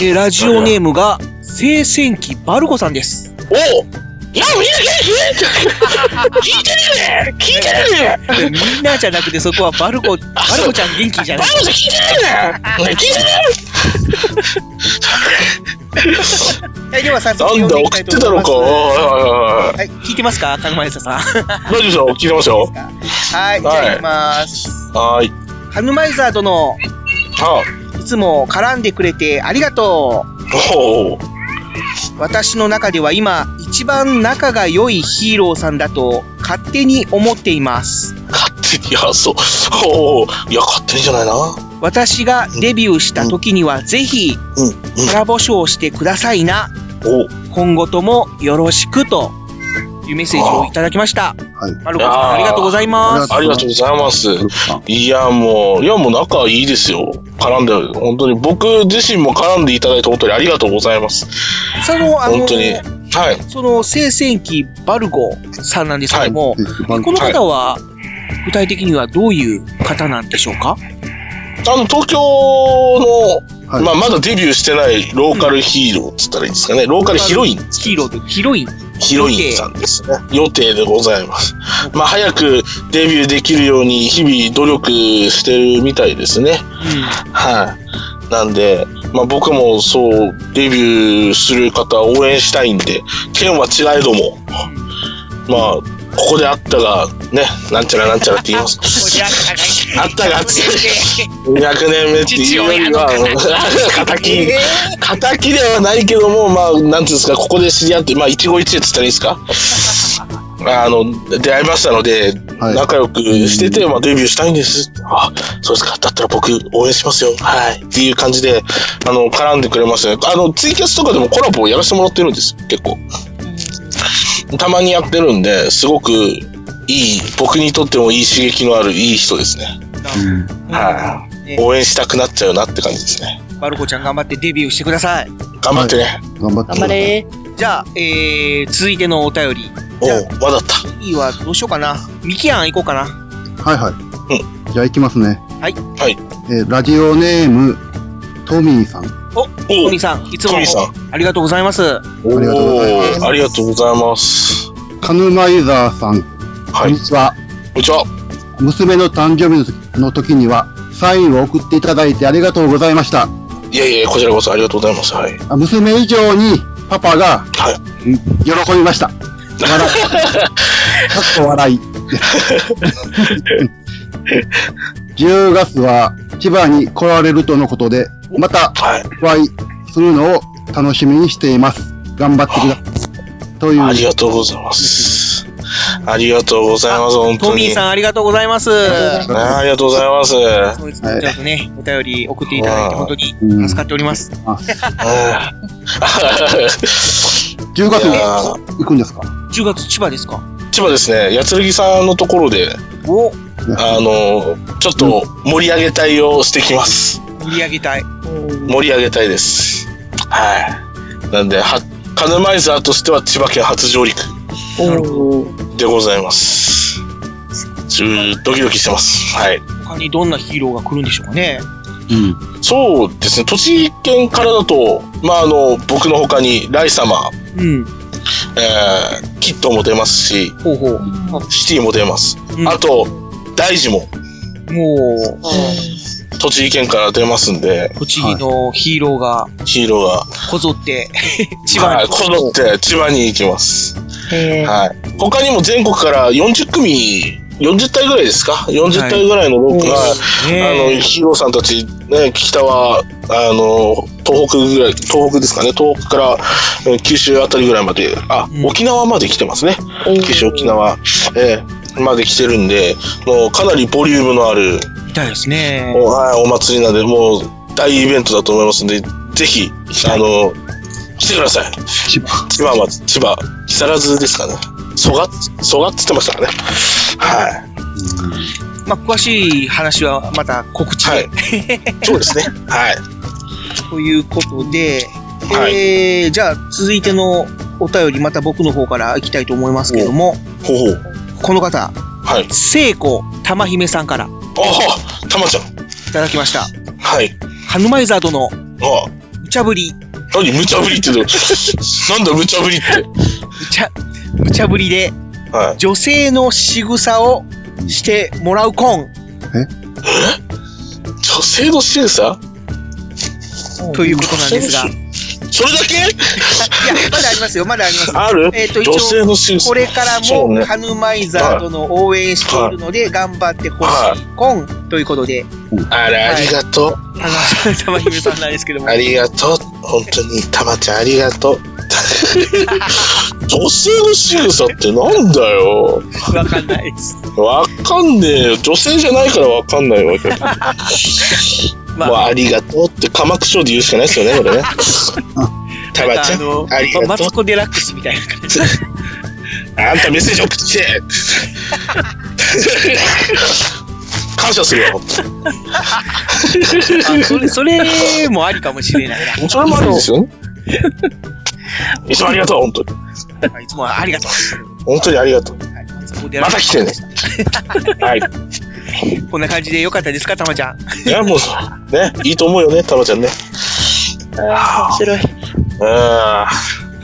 えーラジオネームが、聖戦記バルコさんです。おいや、みんな聞いてるね聞いてるねみんなじゃなくて、そこはバルコ、バルコちゃん元気じゃないバルコちゃん聞いてるね聞いてはい、では早る速読んでいきたい送ってたのか。と思います。はいはいはいはい、聞いてますか？金前さん。大丈夫ですよ、聞いてますよ。はい、じゃあ行きます。はーい。カヌマイザー殿、いつも絡んでくれてありがとう。私の中では今、一番仲が良いヒーローさんだと勝手に思っています。いや、そう。おー。いや、勝手にじゃないな。私がデビューした時にはぜひ、コラボ賞してくださいな。今後ともよろしくというメッセージをいただきました。はい。マルコさん、ありがとうございます。ありがとうございます。いや、もう、いや、もう仲いいですよ。絡んで、本当に僕自身も絡んでいただいて本当にありがとうございます。その、あの、本当に。はい。その、聖戦記バルゴさんなんですけども、この方は、具体的にはどういう方なんでしょうか？あの、東京の、まあ、まだデビューしてないローカルヒーローっつったらいいんですかね。ローカルヒロイン。ヒーローで、ヒロイン。ヒロインさんですね。予定でございます。まあ、早くデビューできるように日々努力してるみたいですね。はい。なんで、まあ僕もそう、デビューする方応援したいんで、県は違えども、まあ、ここであったが、ね、なんちゃらなんちゃらって言います。[LAUGHS] あったが、[LAUGHS] 200年目っていうよりは、敵、敵ではないけども、まあ、なんていうんですか、ここで知り合って、まあ、一期一会って言ったらいいですか？あの、出会いましたので、仲良くしてて、まあ、デビューしたいんです。あ、そうですか。だったら僕、応援しますよ。はい。っていう感じで、あの、絡んでくれましたね。あの、ツイキャスとかでもコラボをやらせてもらってるんです。結構。たまにやってるんで、すごくいい、僕にとってもいい刺激のあるいい人ですね。はい。応援したくなっちゃうなって感じですね。バルコちゃん頑張ってデビューしてください。頑張ってね。頑張って。頑張れ。じゃあ、えー、続いてのお便り。おう、まだった。次はどうしようかな。ミキアン行こうかな。はいはい。じゃあ行きますね。はい。はい。えーラジオネーム、トミーさん。お、トミーさん、いつもトミーさんありがとうございます。ありがとうございます。ありがとうございます。カヌマイザーさん。こんにちは。こんにちは。娘の誕生日の時には、サインを送っていただいてありがとうございました。いやいや、こちらこそありがとうございます。はい。あ娘以上にパパが、喜びました。笑い。[LAUGHS] かっこ笑い。[LAUGHS] 10月は千葉に来られるとのことで、またお会いするのを楽しみにしています。頑張ってください。という。ありがとうございます。ありがとうございます、本当に。トミーさん、ありがとうございます。ねありがとうございます。そうですね。ちょっとね、お便り送っていただいて、本当に助かっております。10月いや行くんですか？10月千葉ですか？千葉ですね、八剣さんのところで、おあの、ちょっと盛り上げ隊をしてきます。盛り上げたい。盛り上げ隊です。はい。なんで、は、カヌマイザーとしては千葉県初上陸でございます。ドキドキしてます。はい。他にどんなヒーローが来るんでしょうかね。うん。そうですね、栃木県からだと、まあ、あの、僕の他に、ライ様、うん。えー、キットも出ますし、ほうほう。シティも出ます。あと、大事も、もう、栃木県から出ますんで、栃木のヒーローがヒーローが、こぞって、[LAUGHS] 千葉に。はい、こぞって千葉に行きます。へはい。他にも全国から40組、40体ぐらいですか ?40 体ぐらいのロックが、ねあの、ヒーローさんたち、ね、北は、あの、東北ぐらい、東北ですかね、東北からうん九州あたりぐらいまで、あ、沖縄まで来てますね。九州、沖縄、ええまで来てるんで、もうかなりボリュームのある、みたいですね。おはい、お祭りなんで、もう大イベントだと思いますんで、ぜひ、あの、来てください。千葉。千葉は、千葉、木更津ですかね。蘇我、蘇我って言ってましたかね。はい。まあ、詳しい話はまた告知で。そうですね。はい。ということで、はいえー、じゃあ続いてのお便りまた僕の方から行きたいと思いますけども、ほうほう。この方、はい。聖子玉姫さんからああ、たまちゃん。いただきました。はい。ハヌマイザードのああ、無茶ぶり、何無茶ぶりって言う？の [LAUGHS] なんだ無茶ぶりって。無茶、無茶ぶりで、はい。女性の仕草をしてもらうコン女性の仕草？ということなんですが。それだけ？いや、まだありますよ、まだあります。ある？えっ、と、一女性応、これからも、ハヌマイザードの応援しているので、頑張ってほしい、コンということで、あら、ありがとう。あの、玉姫さんなんですけども。ありがとう。本当に、たまちゃんありがとう。[LAUGHS] 女性の仕草ってなんだよ。わかんないです。わかんねえよ。女性じゃないからわかんないわけ。まもうありがとうって、かまくしょうで言うしかないですよね、これね。[LAUGHS] たまちゃん、ありがとう。マツコ・デラックスみたいな感じ。あんたメッセージ送って感謝するよ、[LAUGHS] それ、それもありかもしれない当に。それもありですよね。いつもありがとう、本当に。な。いつもありがとう。本当にありがとう。マツコデラックスまた来てね。[LAUGHS] はい。こんな感じでよかったですか、たまちゃん。いや、もう、ね、いいと思うよね、たまちゃんね。面白い。あ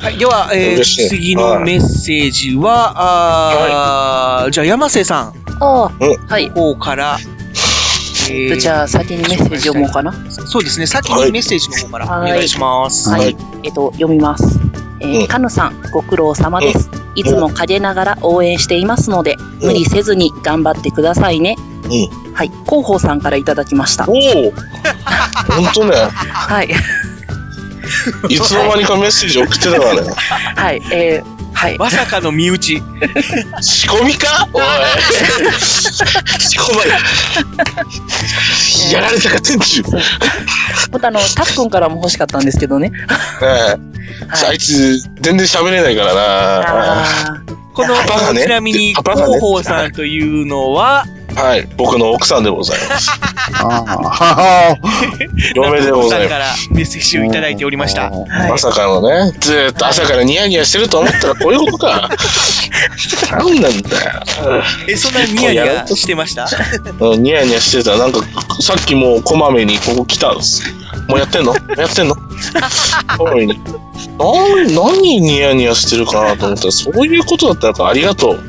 はい、では、えー次のメッセージは、あーじゃあ、山瀬さんああ、はい。方から、えじゃあ、先にメッセージ読もうかな。そうですね、先にメッセージの方からお願いします。はい。えっと、読みます。えー、かぬさん、ご苦労様です。いつも陰ながら応援していますので、無理せずに頑張ってくださいね。うん。はい。広報さんからいただきました。おお [LAUGHS] 本当ね。はい。いつの間にかメッセージ送ってたからね。はい。えー、はい。まさかの身内。仕込みか？おい。仕込まれ。やられたか、店長。ねまたあの、たっくんからも欲しかったんですけどね。え。あいつ、全然喋れないからな。この、パパがねちなみに、広報さんというのは、はい。僕の奥さんでございます。ああ、は嫁でございまさんからメッセージをいただいておりました。す。まさかのね、ずーっと朝からニヤニヤしてると思ったらこういうことか。なんなんだよ。[LAUGHS] え、そんなニヤニヤしてました？うん、ニヤニヤしてた。なんか、さっきもうこまめにここ来たんです。もうやってんの？やってんの？こまめに。なん、何ニヤニヤしてるかなと思ったら、そういうことだったのか、ありがとう。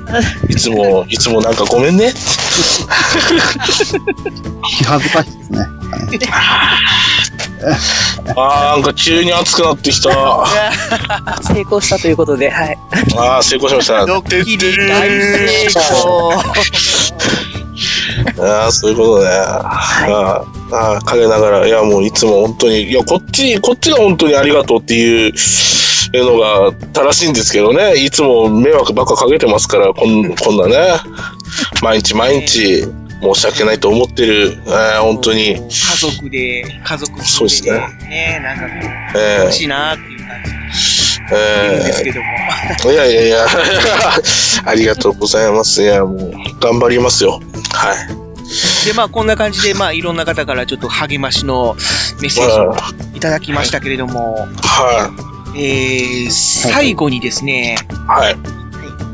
いつも、いつもなんかごめんね。気恥ずかしいですね。[LAUGHS] あー、なんか急に暑くなってきた。あ成功したということで、はい。ー、成功しました。ドッキリ大成功。[LAUGHS] ああ、そういうことね。ああ、ああ、陰ながら、いや、もういつも本当に、いや、こっち、こっちが本当にありがとうっていうのが正しいんですけどね、いつも迷惑ばっかかけてますから、こんこんなね、毎日毎日、申し訳ないと思ってる、えー本当に、家族で、家族で、そうですね。ね、なんかえ欲しいなっていう感じえですけども。いやいやいや、[LAUGHS] ありがとうございます。いや、もう、頑張りますよ。はい。で、まあ、こんな感じで、まあ、いろんな方からちょっと励ましのメッセージをいただきましたけれども、はえー、最後にですね、はい。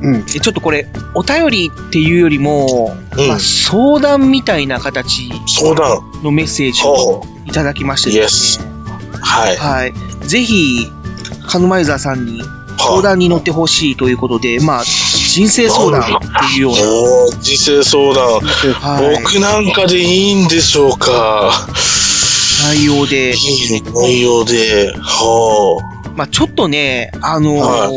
うん。でちょっとこれ、お便りっていうよりも、まあ、相談みたいな形相談のメッセージをいただきましてですね。はい。はい。ぜひ、カヌマイザーさんに相談に乗ってほしいということで、まあ、人生相談っていうような。人生相談、僕なんかでいいんでしょうか。内容で。内容で、はまあ、ちょっとね、あのーは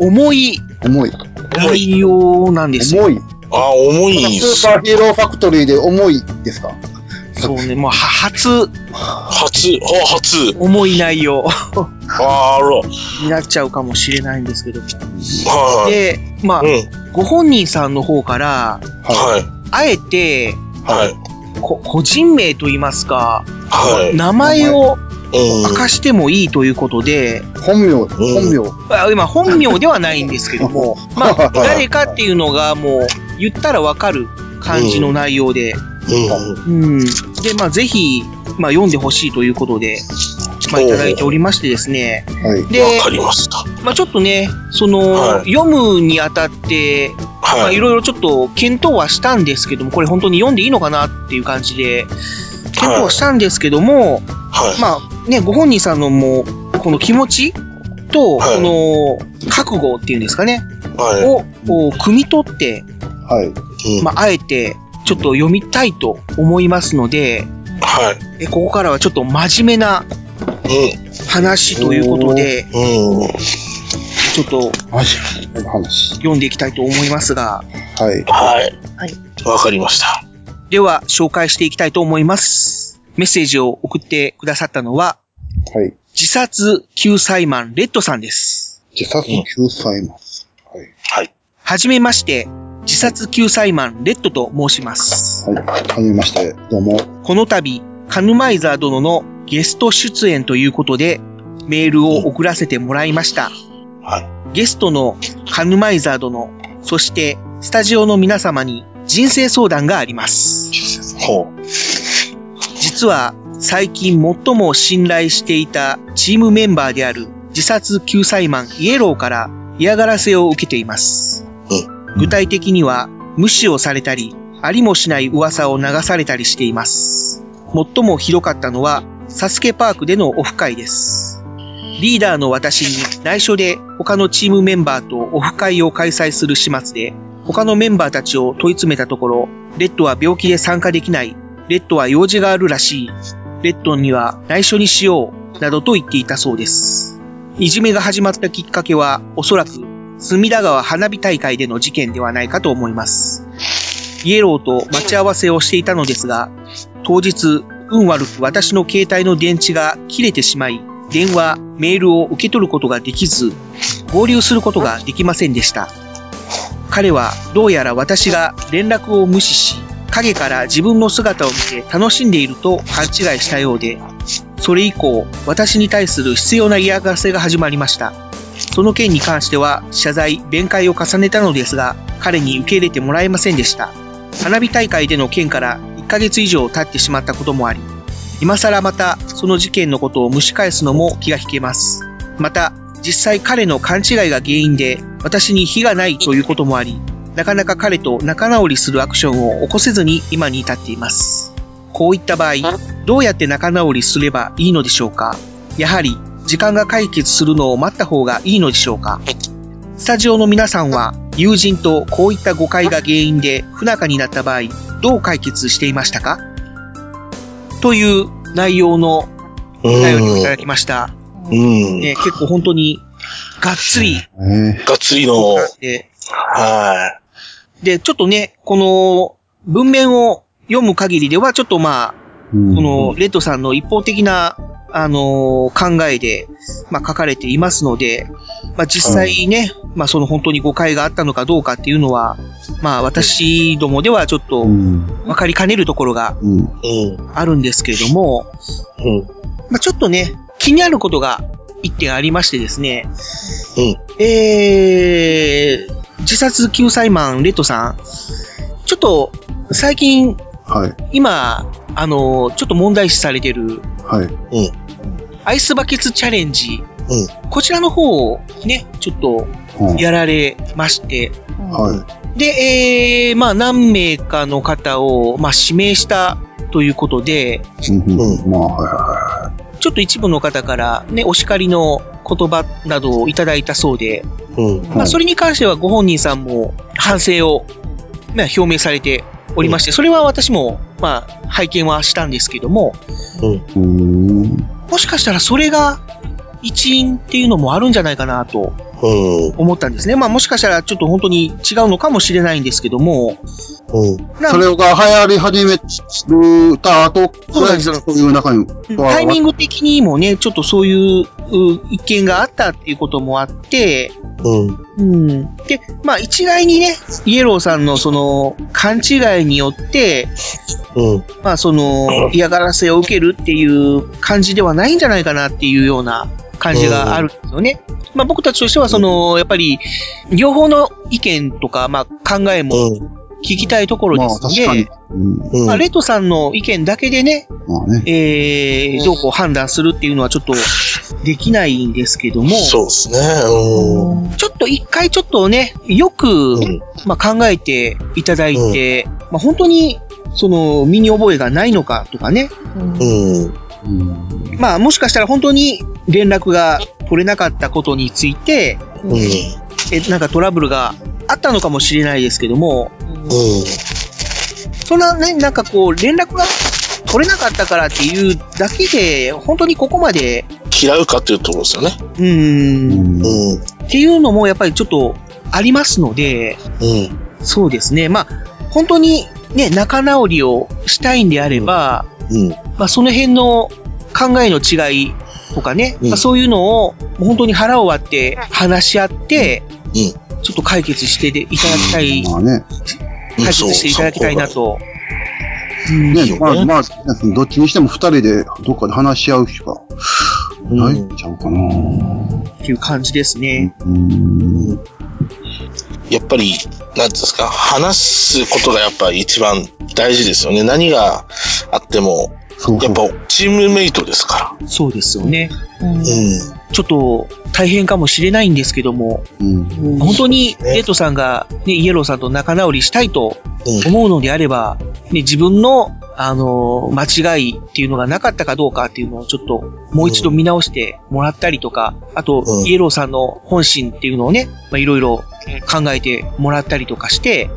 重い重い。内容なんですよ。重い。あ、重いスーパーヒーローファクトリーで重いですか？そうね、もうは初、初、あ、初。重い内容あら。になっちゃうかもしれないんですけども。はい。で、まあ、ご本人さんの方から、はい。あえて、はい。こ個人名といいますか、はい名前をうん明かしてもいいということで、本名、本名。あ今本名ではないんですけども、[LAUGHS] まあ、誰かっていうのがもう言ったらわかる感じの内容で、うん。で、まあ、ぜひ、まあ、読んでほしいということで、まあ、いただいておりましてですね。はい。で、わかりました。まあ、ちょっとね、その、はい読むにあたって、まあ、いろいろちょっと検討はしたんですけども、これ本当に読んでいいのかなっていう感じで、検討はしたんですけども、まあね、ご本人さんのもう、この気持ちと、この覚悟っていうんですかね、を、を汲み取って、はい。まあ、あえて、ちょっと読みたいと思いますので、はい。えここからはちょっと真面目な話ということで、ちょっと話。読んでいきたいと思いますが、はい。はい。はい。わかりました。では、紹介していきたいと思います。メッセージを送ってくださったのは、はい。自殺救済マンレッドさんです。自殺救済マン。はい。はじめまして、自殺救済マンレッドと申します。はい。はじめまして、どうも。この度、カヌマイザー殿のゲスト出演ということで、メールを送らせてもらいました。ゲストのカヌマイザー殿、そしてスタジオの皆様に人生相談があります。ほ実は最近最も信頼していたチームメンバーである自殺救済マンイエローから嫌がらせを受けています。具体的には無視をされたり、ありもしない噂を流されたりしています。最もひどかったのはサスケパークでのオフ会です。リーダーの私に内緒で他のチームメンバーとオフ会を開催する始末で、他のメンバーたちを問い詰めたところ、レッドは病気で参加できない、レッドは用事があるらしい、レッドには内緒にしよう、などと言っていたそうです。いじめが始まったきっかけは、おそらく、隅田川花火大会での事件ではないかと思います。イエローと待ち合わせをしていたのですが、当日、運悪く私の携帯の電池が切れてしまい、電話、メールを受け取ることができず、合流することができませんでした。彼はどうやら私が連絡を無視し、影から自分の姿を見て楽しんでいると勘違いしたようで、それ以降、私に対する必要な嫌がらせが始まりました。その件に関しては謝罪、弁解を重ねたのですが、彼に受け入れてもらえませんでした。花火大会での件から1ヶ月以上経ってしまったこともあり、今更またその事件のことを蒸し返すのも気が引けます。また、実際彼の勘違いが原因で私に非がないということもあり、なかなか彼と仲直りするアクションを起こせずに今に至っています。こういった場合、どうやって仲直りすればいいのでしょうかやはり、時間が解決するのを待った方がいいのでしょうか？スタジオの皆さんは、友人とこういった誤解が原因で不仲になった場合、どう解決していましたか？という内容のお便りをいただきました。うん。ね、結構本当に、がっつり、がっつりの、で、はで、ちょっとね、この文面を読む限りでは、ちょっとまあ、このレッドさんの一方的な、あのー考えで、まあ書かれていますので、まあ実際ね、まあその本当に誤解があったのかどうかっていうのは、まあ私どもではちょっと分かりかねるところがあるんですけれども、まあちょっとね、気になることが一点ありましてですね、えー、自殺救済マンレッドさん、ちょっと最近、はい。今、あの、ちょっと問題視されてる、はい。アイスバケツチャレンジ、こちらの方をね、ちょっとやられまして、はで、えー、まあ何名かの方を、まあ指名したということで、い。うん。まあ、はいはちょっと一部の方からね、お叱りの言葉などをいただいたそうで、まあそれに関してはご本人さんも反省を、まあ、表明されておりまして、それは私も、まあ、拝見はしたんですけども、い。うん。もしかしたらそれが一因っていうのもあるんじゃないかなと思ったんですね。まあもしかしたらちょっと本当に違うのかもしれないんですけども、それが流行り始めた後、そうなんですよそういう中にタイミング的にもね、ちょっとそういうう意見があったっていうこともあって、うん。で、まあ一概にね、イエローさんのその勘違いによって、まあその嫌がらせを受けるっていう感じではないんじゃないかなっていうような感じがあるんですよね。まあ僕たちとしてはその、やっぱり両方の意見とか、まあ考えも聞きたいところですので、まあ確かに。まあレッドさんの意見だけでね、まあね。えー、どうこう判断するっていうのはちょっとできないんですけども、そうですね。うん。ちょっと一回ちょっとね、よく、まあ、考えていただいて、まあ、本当に、その、身に覚えがないのかとかね、うん。まあ、もしかしたら本当に連絡が取れなかったことについて、え、なんかトラブルがあったのかもしれないですけども、そんなね、なんかこう、連絡が取れなかったからっていうだけで、本当にここまで、嫌うかっていうところですよね。うーん、っていうのもやっぱりちょっとありますので、そうですね。まあ、本当にね、仲直りをしたいんであれば、まあ、その辺の考えの違いとかね、まあ、そういうのを本当に腹を割って話し合って、ちょっと解決していただきたい、まあね。解決していただきたいなと。ね、まあ、まあ、どっちにしても二人でどっかで話し合うしかないんちゃうかな。っていう感じですね。やっぱり、なんていうんですか、話すことがやっぱ一番大事ですよね。何があっても、やっぱチームメイトですかそうですよね。ら。うん。ちょっと大変かもしれないんですけども、本当にレッドさんが、ね、イエローさんと仲直りしたいと思うのであれば、ね、自分の、あのー間違いっていうのがなかったかどうかっていうのをちょっともう一度見直してもらったりとか、あと、イエローさんの本心っていうのをね、まあ、いろいろ考えてもらったりとかして、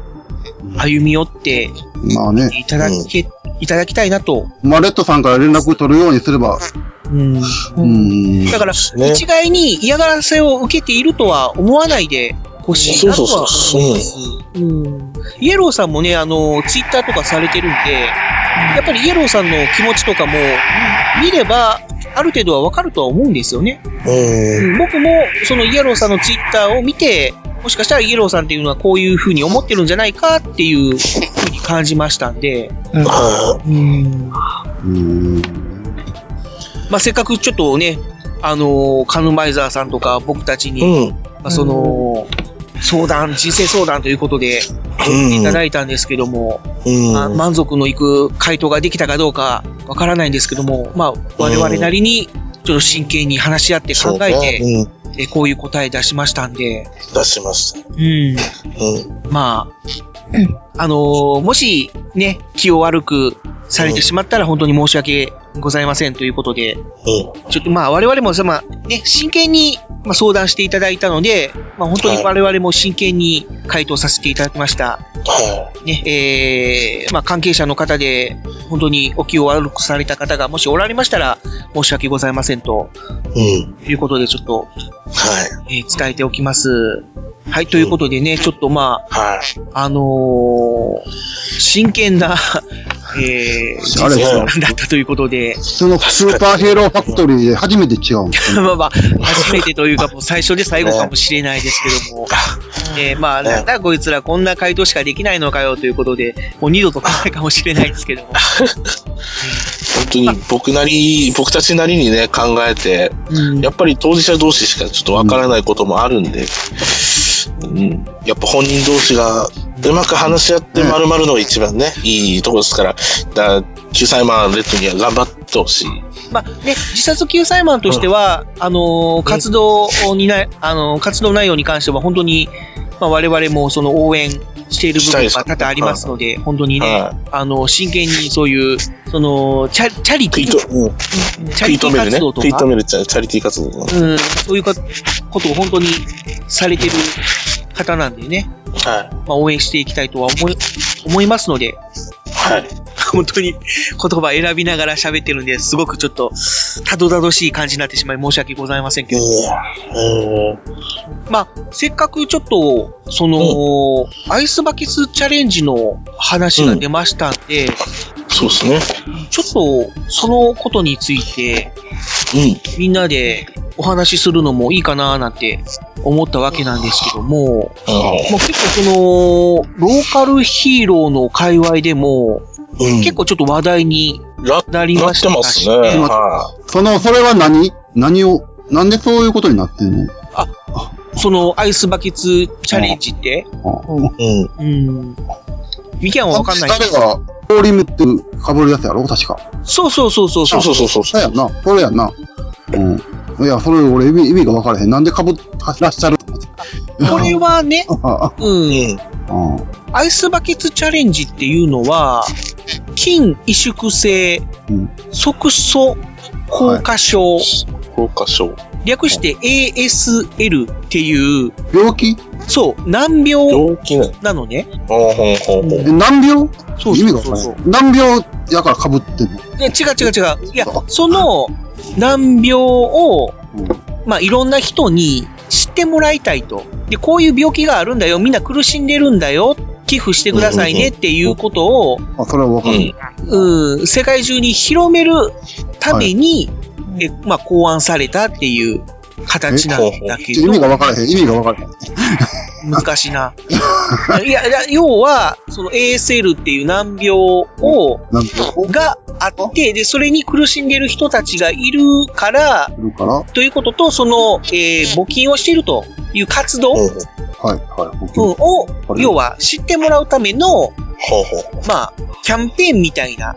歩み寄ってまあね。いただけ、いただきたいなと。まあ、レッドさんから連絡取るようにすれば。うん。うん。だから、一概に嫌がらせを受けているとは思わないでほしいなとは思います。うん。イエローさんもね、あの、ツイッターとかされてるんで、やっぱりイエローさんの気持ちとかも見れば、ある程度はわかるとは思うんですよね。うん。僕も、そのイエローさんのツイッターを見て、もしかしたらイエローさんっていうのはこういう風に思ってるんじゃないかっていう風に感じましたんで、うん。まあ、せっかくちょっとね、あのーカヌマイザーさんとか僕たちに、まあ、その、相談、人生相談ということで、いただいたんですけども、まあ満足のいく回答ができたかどうかわからないんですけども、まあ、我々なりに、ちょっと真剣に話し合って考えて、そうねえこういう答え出しましたんで、出しました。うん。まあ、あのーもし、ね、気を悪くされてしまったら本当に申し訳ございませんということで、ちょっとまあ我々もさ、まあね、真剣にまあ相談していただいたので、まあ本当に我々も真剣に回答させていただきました。ね、えー、まあ関係者の方で、本当にお気を悪くされた方がもしおられましたら、申し訳ございませんと、いうことでちょっと、えー伝えておきます。はい、ということでね、ちょっとまあ、あのー真剣な、えー、あれですよ実だったということで、そのスーパーヒーローファクトリーで初めて違うんですよ。[LAUGHS] まあまあ、初めてというか、もう最初で最後かもしれないですけども、[LAUGHS] えーまあ、なんだこいつらこんな回答しかできないのかよということで、もう二度と来ないかもしれないですけども。[LAUGHS] 本当に僕なり、僕たちなりにね、考えて、やっぱり当事者同士しかちょっとわからないこともあるんで、うん、やっぱ本人同士がうまく話し合って丸々のが一番ね、いいところですから、だから、救済マンレッドには頑張ってほしい。まあね、自殺救済マンとしては、あのー活動にな、あのー活動内容に関しては本当に、まあ我々もその応援している部分が多々ありますので、本当にね、あの、真剣にそういう、その、チャチャリティ食いと、うん。チャリティー活動とか食い止めるチャチャリティー活動。うん、そういうかことを本当にされてる方なんでね、はい。まあ応援していきたいとは思い、思いますので、はい。[LAUGHS] 本当に言葉選びながら喋ってるんで、すごくちょっと、たどたどしい感じになってしまい申し訳ございませんけど。まあ、せっかくちょっと、その、アイスバケツチャレンジの話が出ましたんで、そうですね。ちょっと、そのことについて、みんなでお話しするのもいいかななんて思ったわけなんですけども、まあ、結構その、ローカルヒーローの界隈でも、結構ちょっと話題になりましたってますね。その、それは何？何を、なんでそういうことになってんの？そのアイスバケツチャレンジって、うん。うん。ミキャンはわかんないけど誰が、氷ムって被るやつやろ？確か。そうそうそうそうそう。そうそうそうそうやんな。それやんな。うん。いや、それ俺意味意味が分からへん。なんで被らっしゃる？これはね、[LAUGHS] あうん。アイスバケツチャレンジっていうのは、筋萎縮性側素硬化症、硬化症。略して ASL っていう、病気？そう、難病病気ね。なのね。ほうほうほうほう。え難病？そう意味が分からへん。難病やから被ってんの？で違う違う違う。いや、その難病を、まあ、いろんな人に知ってもらいたいと。で、こういう病気があるんだよ。みんな苦しんでるんだよ。寄付してくださいねっていうことを、あ、それは分かる。うん、世界中に広めるために、えまあ、考案されたっていう形なんだけど。意味が分からへん。意味が分からへん。難しいな。いや、いや要は、その ASL っていう難病を、があって、で、それに苦しんでる人たちがいるから、いるから？ということと、その、えー募金をしているという活動、はい、はい。うんを、要は知ってもらうための、まあ、キャンペーンみたいな。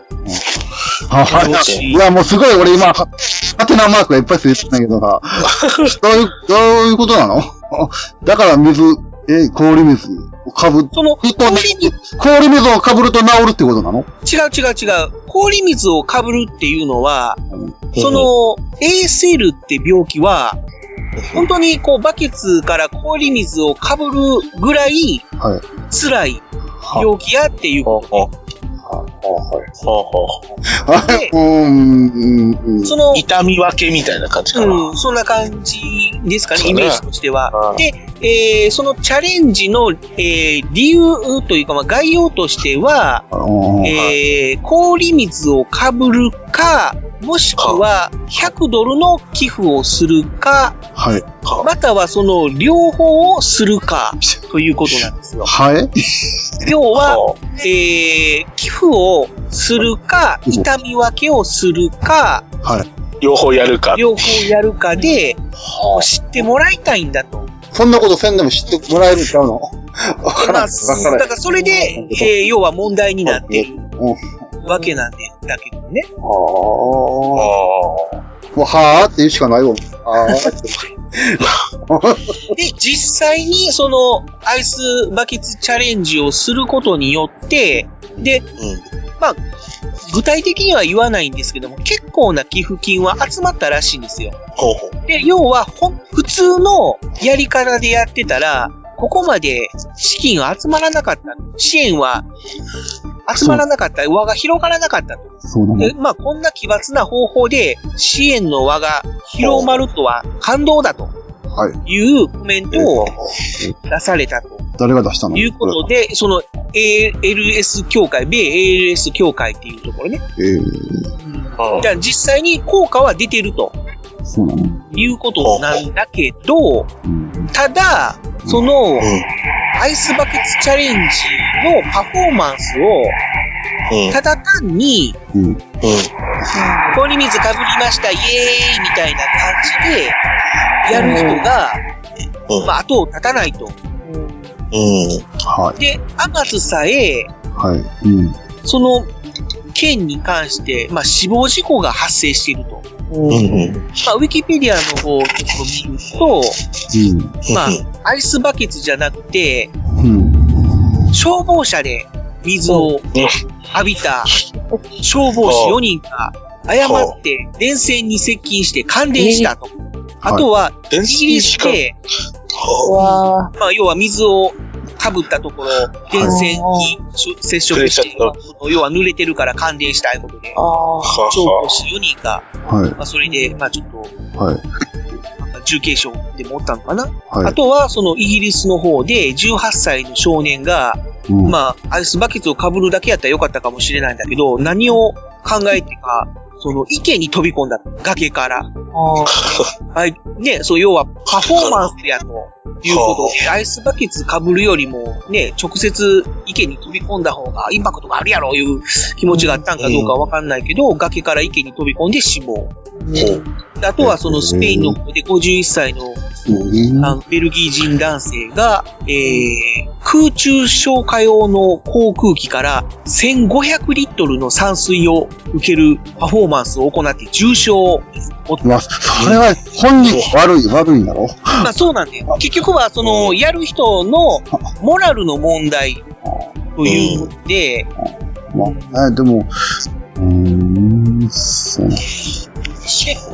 い。いや、もうすごい俺今、はハテナマークがいっぱいついてたんだけどさ、[LAUGHS] どういう、どういうことなの？だから水、え、氷水をかぶ、その、氷水、氷水をかぶると治るってことなの？違う違う違う。氷水をかぶるっていうのは、その、ASL って病気は、本当にこうバケツから氷水をかぶるぐらい。辛い病気やっていうこと。で [LAUGHS] うん、うん。その、痛み分けみたいな感じかな。うん、そんな感じですかねイメージとしては。で、えーそのチャレンジの、えー理由というか、まあ、概要としては、えー氷水をかぶるか、もしくは100ドルの寄付をするか、はい。またはその両方をするか、ということなんですよ。はい。要は、[LAUGHS] えー寄付をするか、痛み分けをするか、はい。両方やるか。両方やるかで、知ってもらいたいんだと。そんなことせんでも知ってもらえるんちゃうの？わからん。まあ、わからんだからそれで、えー要は問題になっているわけなんで、だけどね。もう、はーって言うしかないわ。あーって。で、実際にそのアイスバケツチャレンジをすることによって、で、まあ、具体的には言わないんですけども、結構な寄付金は集まったらしいんですよ。で、要は、普通のやり方でやってたら、ここまで資金は集まらなかった。支援は集まらなかった。輪が広がらなかったと。そうだね。で、まあ、こんな奇抜な方法で支援の輪が広まるとは感動だとはい。いうコメントを出されたと。誰が出したの？いうことで、その ALS 協会、米 ALS 協会っていうところね。えー、じゃあ実際に効果は出てると。そうなの？いうことなんだけど、ただ、その、アイスバケツチャレンジのパフォーマンスを、ただ単に、うん。氷水かぶりました、イエーイみたいな感じで、やる人が、まあ、後を絶たないと。はい。で、アマズさえ、はい。うん。その、件に関して、まあ、死亡事故が発生していると。うんうん。まあ、ウィキペディアの方をちょっと見ると、うん。まあ、アイスバケツじゃなくて、うん。消防車で水を浴びた消防士4人が誤って電線に接近して感電したと。あとは、イギリスで、まあ、要は水をかぶったところ、電線に接触して、要は濡れてるから感電したいことで、消防士4人が、はい。まあ、それで、まあ、ちょっと、重軽傷でもおったのかな、はい。あとは、そのイギリスの方で、18歳の少年が、うん。まあ、アイスバケツを被るだけやったらよかったかもしれないんだけど、何を考えてか、その池に飛び込んだ、崖から。はい。ね、そう、要はパフォーマンスやということ。で、アイスバケツ被るよりも、ね、直接池に飛び込んだ方がインパクトがあるやろいう気持ちがあったんかどうかわかんないけど、崖から池に飛び込んで死亡。であとはそのスペインの方で51歳のあのベルギー人男性が、えー、空中消火用の航空機から1500リットルの散水を受けるパフォーマンスを行って重傷を負。まあ、それは本人悪い、悪いんだろまあそうなんだよ。結局はその、やる人のモラルの問題というので、まあ、えでも、うーん、そう。で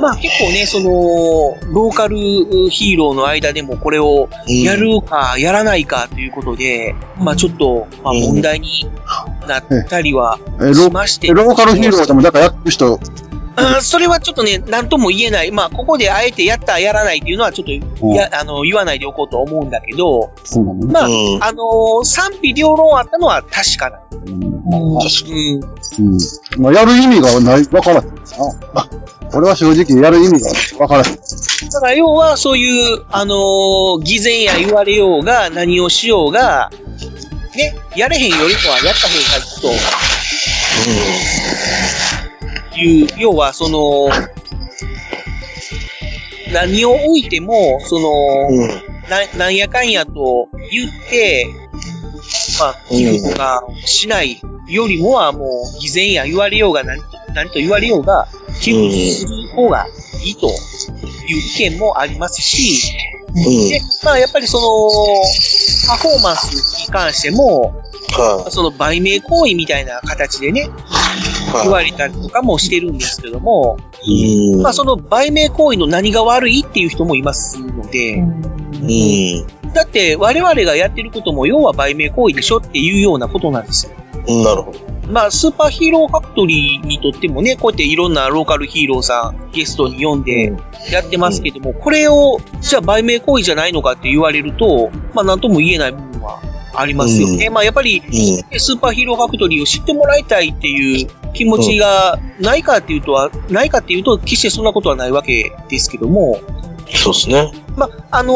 まあ結構ね、その、ローカルヒーローの間でもこれをやるかやらないかということで、まあちょっと、まあ問題になったりはえ、ロしまして。えローカルヒーローでも、だからやってる人、それはちょっとね、なんとも言えない。まあ、ここであえてやった、やらないっていうのはちょっと、や、あの、言わないでおこうと思うんだけど、そうなのまあ、あのー賛否両論あったのは確かな。うん。うん。まあ、やる意味がない、わからへんな。あ俺は正直やる意味がわからへん。だから要はそういう、あのー偽善や言われようが、何をしようが、ね、やれへんよりもはやった方がいいと。いう、要はその、何を置いても、その、ななんやかんやと言って、まあ、寄付とかしないよりもはもう、偽善や言われようが何と、何と言われようが、寄付する方がいいという意見もありますし、で、まあやっぱりその、パフォーマンスに関しても、その売名行為みたいな形でね、言われたりとかもしてるんですけども、まあその売名行為の何が悪いっていう人もいますので、だって我々がやってることも要は売名行為でしょっていうようなことなんですよ。なるほど。まあ、スーパーヒーローファクトリーにとってもね、こうやっていろんなローカルヒーローさん、ゲストに呼んでやってますけども、これを、じゃあ売名行為じゃないのかって言われると、まあ、なんとも言えない部分はありますよね。まあ、やっぱり、スーパーヒーローファクトリーを知ってもらいたいっていう気持ちがないかっていうとは、ないかっていうと、決してそんなことはないわけですけども、そうですね。まあ、あの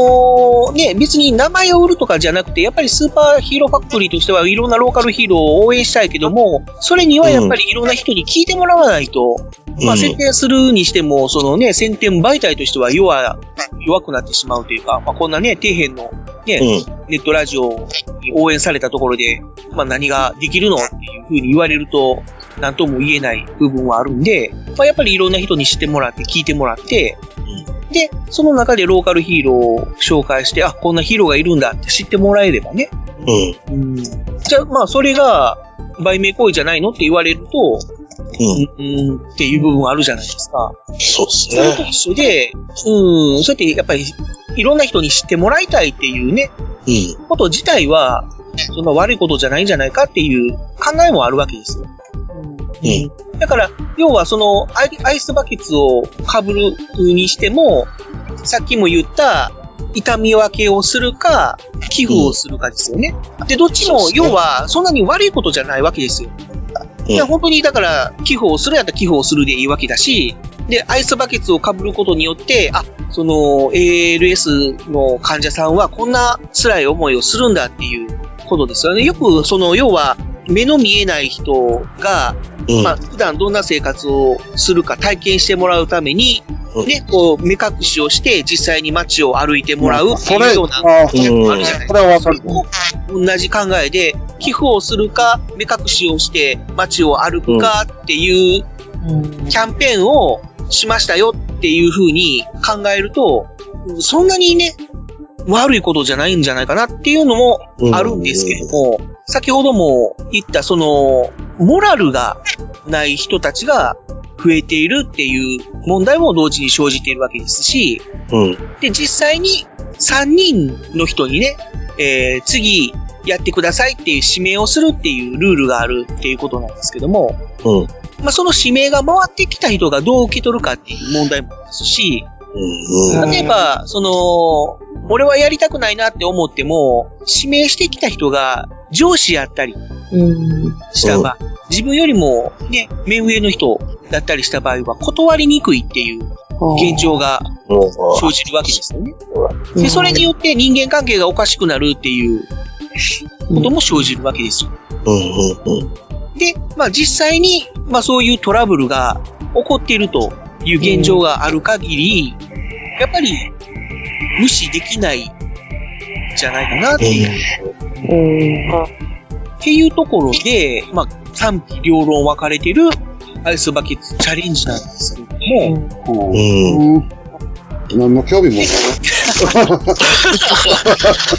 ーね、別に名前を売るとかじゃなくて、やっぱりスーパーヒーローファクトリーとしてはいろんなローカルヒーローを応援したいけども、それにはやっぱりいろんな人に聞いてもらわないと、まあ、宣伝するにしても、そのね、宣伝媒体としては弱、弱くなってしまうというか、まあ、こんなね、底辺のね、ネットラジオに応援されたところで、まあ、何ができるのっていうふうに言われると、なんとも言えない部分はあるんで、まあ、やっぱりいろんな人に知ってもらって、聞いてもらって、で、その中でローカルヒーローを紹介して、あ、こんなヒーローがいるんだって知ってもらえればね。うん。じゃあ、まあ、それが、売名行為じゃないのって言われると、うん、うん、っていう部分はあるじゃないですか。そうですそれと一緒で、うん、そうやってやっぱり、いろんな人に知ってもらいたいっていうね、うん。こと自体は、そんな悪いことじゃないんじゃないかっていう考えもあるわけですよ。うん。だから、要はそのアイスバケツを被るにしても、さっきも言った、痛み分けをするか、寄付をするかですよね。で、どっちも、要は、そんなに悪いことじゃないわけですよ。いや、本当に、だから、寄付をするやったら寄付をするでいいわけだし、で、アイスバケツを被ることによって、あ、その、ALS の患者さんはこんな辛い思いをするんだっていうことですよね。よく、その、要は、目の見えない人が、まあ、普段どんな生活をするか体験してもらうために、ね、こう、目隠しをして、実際に街を歩いてもらうっていうような、ああ、あるじゃないですか。同じ考えで、寄付をするか、目隠しをして街を歩くかっていうキャンペーンをしましたよっていう風に考えると、そんなにね、悪いことじゃないんじゃないかなっていうのもあるんですけども、先ほども言ったその、モラルがない人たちが増えているっていう問題も同時に生じているわけですし、うん。で、実際に3人の人にね、えー、次やってくださいっていう指名をするっていうルールがあるっていうことなんですけども、うん。まあ、その指名が回ってきた人がどう受け取るかっていう問題もありますし、うん。例えば、その、俺はやりたくないなって思っても、指名してきた人が上司やったりした場合、自分よりもね、目上の人だったりした場合は断りにくいっていう現状が生じるわけですよね。で、それによって人間関係がおかしくなるっていうことも生じるわけですよ。で、まあ実際に、まあそういうトラブルが起こっているという現状がある限り、やっぱり無視できないんじゃないかなっていう。っていうところで、まあ賛否両論分かれてるアイスバケツチャレンジなんですけれども、うん。何の興味もない。[LAUGHS]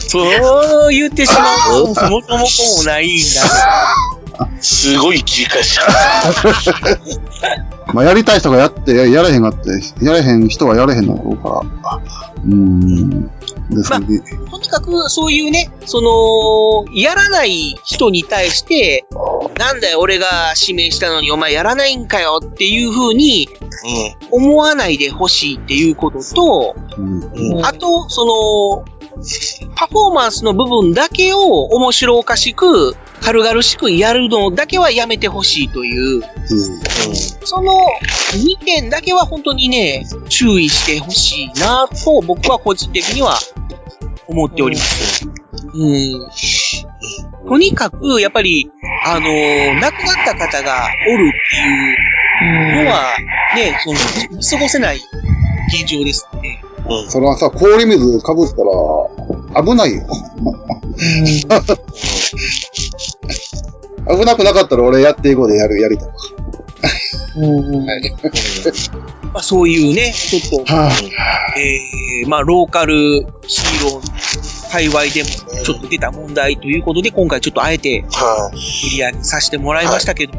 そう言ってしまうと、もともともないんだ。[LAUGHS] すごい切り返し。[LAUGHS] まあ、やりたい人がやって、ややれへんがって、やれへん人はやれへんのだろうから。うーん。ですね。とにかく、そういうね、その、やらない人に対して、なんだよ、俺が指名したのにお前やらないんかよっていう風に思わないでほしいっていうことと、あと、その、パフォーマンスの部分だけを面白おかしく、軽々しくやるのだけはやめてほしいという、その2点だけは本当にね、注意してほしいなと僕は個人的には思っております。うん。とにかく、やっぱり、あのー亡くなった方がおるっていうのは、ね、その、見過ごせない現状ですね。それはさ、氷水かぶったら、危ないよ。危なくなかったら俺やっていこうでやる、やりたい。はい。まあ、そういうね、ちょっと、えー、まあ、ローカルヒーロー界隈でもちょっと。出た問題ということで、今回ちょっとあえて、取り上げさせてもらいましたけど、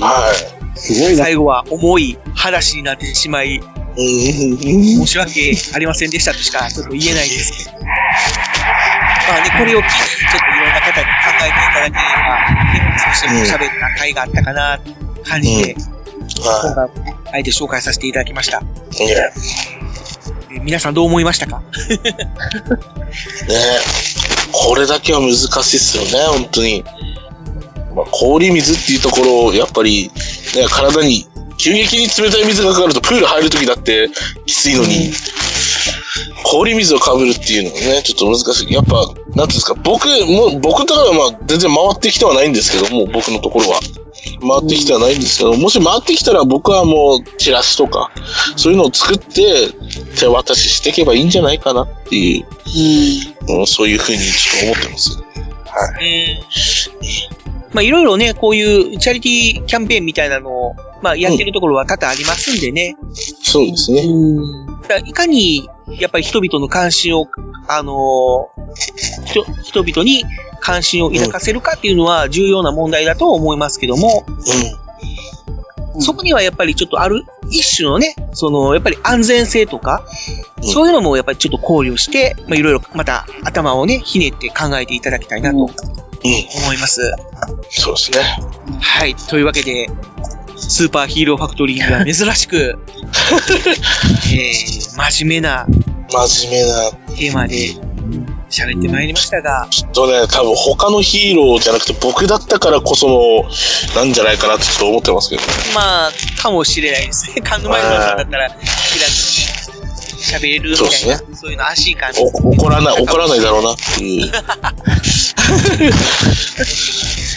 はい。すごい最後は重い話になってしまい、申し訳ありませんでしたとしかちょっと言えないですけど。まあね、これを聞いて、ちょっといろんな方に考えていただければ、ね、少しでも喋った回があったかな、感じで、今回、あえて紹介させていただきました。え皆さんどう思いましたか？ねこれだけは難しいっすよね、本当に。まあ、氷水っていうところ、やっぱり、ね、体に、急激に冷たい水がかかると、プール入るときだってきついのに、氷水をかぶるっていうのはね、ちょっと難しい。やっぱ、なんていうんですか、僕、もう、僕とかはまあ、全然回ってきてはないんですけども、僕のところは。回ってきてはないんですけど、もし回ってきたら僕はもう、チラシとか、そういうのを作って、手渡ししていけばいいんじゃないかなっていう、うん、そういうふうにちょっと思ってますよ。はい。まあいろいろね、こういうチャリティーキャンペーンみたいなのを、まあやってるところは多々ありますんでね。そうですね。いかに、やっぱり人々の関心を、あのー人人々に関心を抱かせるかっていうのは重要な問題だと思いますけども、そこにはやっぱりちょっとある一種のね、その、やっぱり安全性とか、そういうのもやっぱりちょっと考慮して、まあいろいろまた頭をね、ひねって考えていただきたいなと思います。そうですね。はい。というわけで、スーパーヒーローファクトリーには [LAUGHS] 珍しく、[LAUGHS] えー、真面目な真面目な。テーマで喋ってまいりましたが、ちょっとね、多分他のヒーローじゃなくて僕だったからこその、なんじゃないかなってちょっと思ってますけどね。まあ、かもしれないですね。カンヌマイルさんだったら、気楽に喋れるみたいな、そうそう,、いうの安心感お怒らない、怒らないだろうなっていう。[LAUGHS]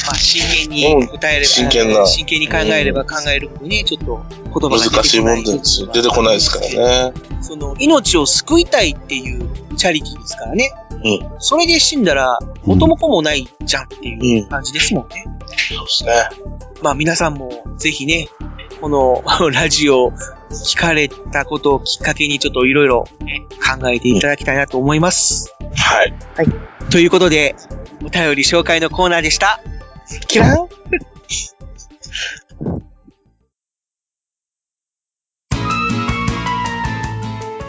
まあ、真剣に答えれば、真剣な真剣に考えれば考えるほどね、ちょっと言葉が。難しいもんです。出てこないですからね。その、命を救いたいっていうチャリティーですからね。うん。それで死んだら、元も子もないじゃんっていう感じですもんね。そうですね。まあ皆さんもぜひね、この [LAUGHS] ラジオ聞かれたことをきっかけにちょっといろいろ考えていただきたいなと思います。はい。はい。ということで、お便り紹介のコーナーでした。キラン [LAUGHS] ス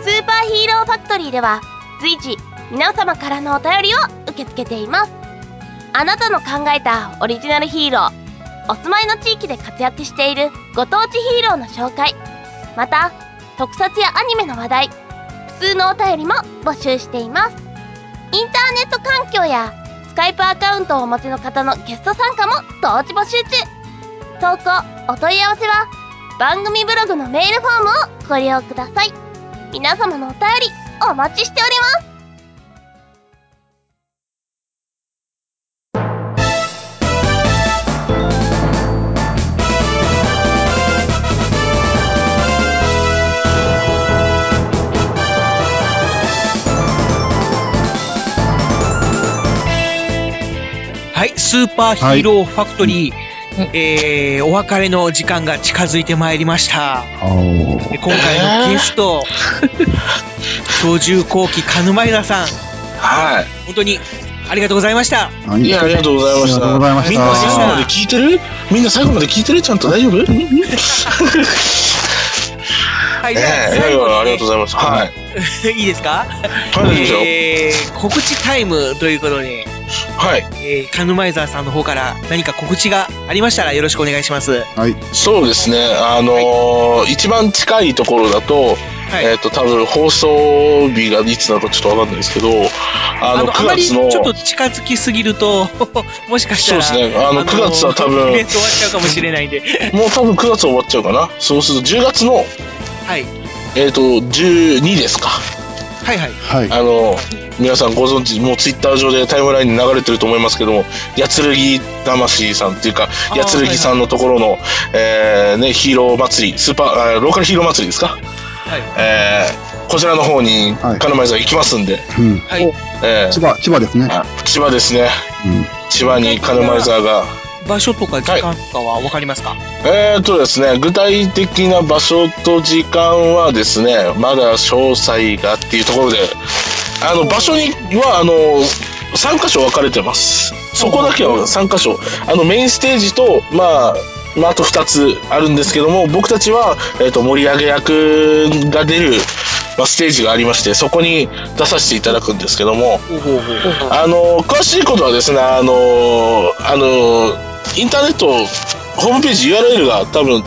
ーパーヒーローファクトリーでは随時皆様からのお便りを受け付けていますあなたの考えたオリジナルヒーローお住まいの地域で活躍しているご当地ヒーローの紹介。また特撮やアニメの話題普通のお便りも募集しています。インターネット環境やスカイプアカウントをお持ちの方のゲスト参加も同時募集中。投稿お問い合わせは番組ブログのメールフォームをご利用ください。皆様のお便りお待ちしております。スーパーヒーローファクトリー、えー、お別れの時間が近づいてまいりました。で今回のゲスト、居住後期カヌマイラさん。はい。本当にありがとうございました。いや、ありがとうございました。ありがとうございましたみんな最後まで聞いてる？みんな最後まで聞いてる？ちゃんと大丈夫？[LAUGHS] はい、えじゃあえいやい最後ありがとうございます。はい。[LAUGHS] いいですか？はいえー、告知タイムということで、はい。えー、カヌマイザーさんの方から何か告知がありましたらよろしくお願いします。はい。そうですね。あのー一番近いところだと、えっ、と、多分放送日がいつなのかちょっとわかんないですけど、あの、あの、あ9まり月の、ちょっと近づきすぎると、[LAUGHS] もしかしたら、そうですねあの9月は多分イベント終わっちゃうかもしれないんで。もう多分9月終わっちゃうかな。そうすると10月の、はい。えっ、と、12ですか。はいはい。はい。あの、皆さんご存知、もうツイッター上でタイムラインに流れてると思いますけども、やつるぎ魂さんっていうか、やつるぎさんのところの、えーね、ヒーロー祭り、スーパー、あーローカルヒーロー祭りですか？はい。えーこちらの方に、金前さん行きますんで、うん。はい。えー千葉、千葉ですね。千葉ですね。うん。千葉に金前沢が、場所とか時間とかはわかりますか、えーとですね、具体的な場所と時間はですね、まだ詳細がっていうところで、あの、場所には、あの、3箇所分かれてます。そこだけは3箇所。あの、メインステージと、まあ、まあ、あと2つあるんですけども、僕たちは、えっ、と、盛り上げ役が出る、まあ、ステージがありまして、そこに出させていただくんですけども、あの、詳しいことはですね、あの、あの、インターネット、ホームページ URL が多分、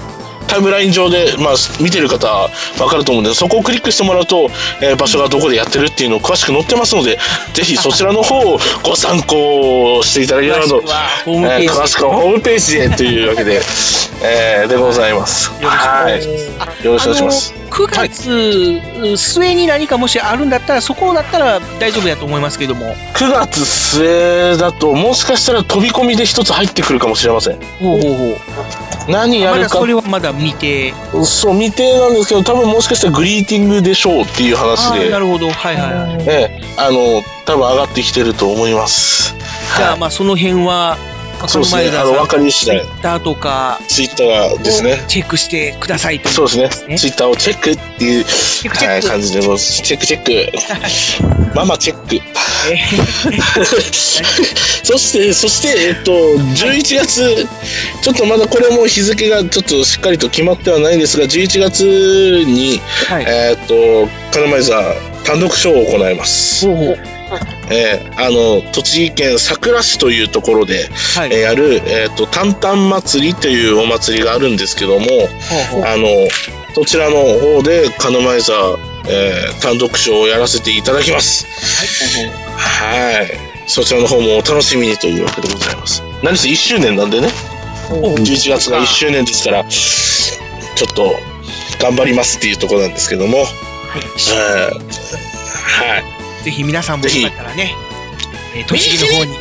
タイムライン上で、まあ、見てる方は分かると思うんで、そこをクリックしてもらうと、えー場所がどこでやってるっていうのを詳しく載ってますので、ぜひそちらの方をご参考していただければと、詳しくはホームページでというわけで、[LAUGHS] えーでございます。はい。よろしくお願いします。9月末に何かもしあるんだったら、そこだったら大丈夫だと思いますけども。9月末だと、もしかしたら飛び込みで一つ入ってくるかもしれません。ほうほうほう。何やるかまだそれはまだ未定。そう、未定なんですけど、多分もしかしたらグリーティングでしょうっていう話で、なるほど。はいはいはい。ええ、あの、多分上がってきてると思います。じゃあ、まあ、その辺は、そうですね、あの、分かり次第、ツイッターとか、ツイッターですね。チェックしてくださいと。そうですね。ツイッターをチェックっていう、はい、感じでございます。チェックチェック。[LAUGHS] ママチェック。[LAUGHS] そして、そして、えっと、11月、ちょっとまだこれも日付がちょっとしっかりと決まってはないんですが、11月に、えっと、カナマイザー単独ショーを行います。えーあの、栃木県さくら市というところで、えーやる、えっ、と、担々祭りというお祭りがあるんですけども、あの、そちらの方で、カノマイザー、えー単独ショーをやらせていただきます。はい。そちらの方もお楽しみにというわけでございます。何せ1周年なんでね、11月が1周年ですから、ちょっと頑張りますっていうところなんですけども、えーはい。ぜひ皆さんもよかったらね、えー栃木の方に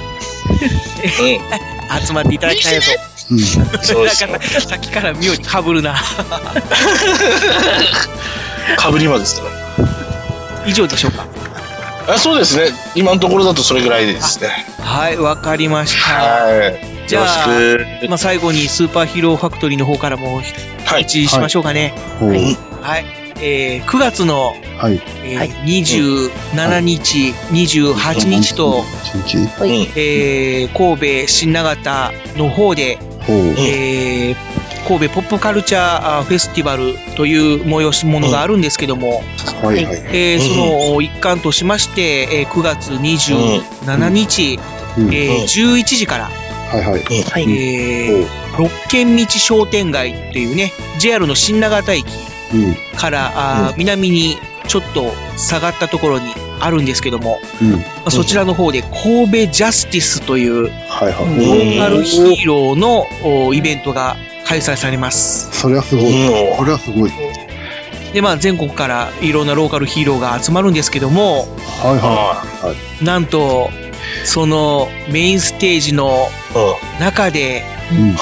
[LAUGHS] 集まっていただきたいなと。そうですなん [LAUGHS] かささっきから妙に被るな。[LAUGHS] かぶりまですから。以上でしょうか？あそうですね。今のところだとそれぐらいですね。はい、わかりました。はい。じゃあ。まあ、最後にスーパーヒーローファクトリーの方からもはい。一致しましょうかね。はい。はい。えー、9月の、はい。えー27日、28日と、一日。えー、神戸新長田の方で、ほう。えー、神戸ポップカルチャーあフェスティバルという催し物があるんですけども、はいはい。えーその一環としまして、えー9月27日、うんえー11時から、はいはい。えー六軒道商店街っていうね、JR の新長田駅うん。から、あー南にちょっと下がったところにあるんですけども、うん。まあそちらの方で神戸ジャスティスというはいはい。ローカルヒーローのおイベントが開催されます。それはすごい。これはすごい。で、まあ全国からいろんなローカルヒーローが集まるんですけども、はいはい。はい。なんと、そのメインステージの中で、うん。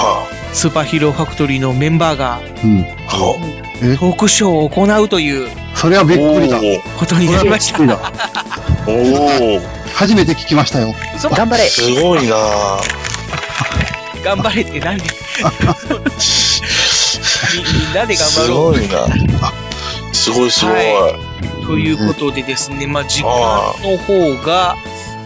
スーパーヒーローファクトリーのメンバーがうん。トークショーを行うというそれはびっくりだ。ことになりました。おお。初めて聞きましたよ。頑張れ。すごいな頑張れって何？[LAUGHS] でみみんなで頑張すろう。ごいな。すごいすごい。ということでですね、まあ、時間の方が、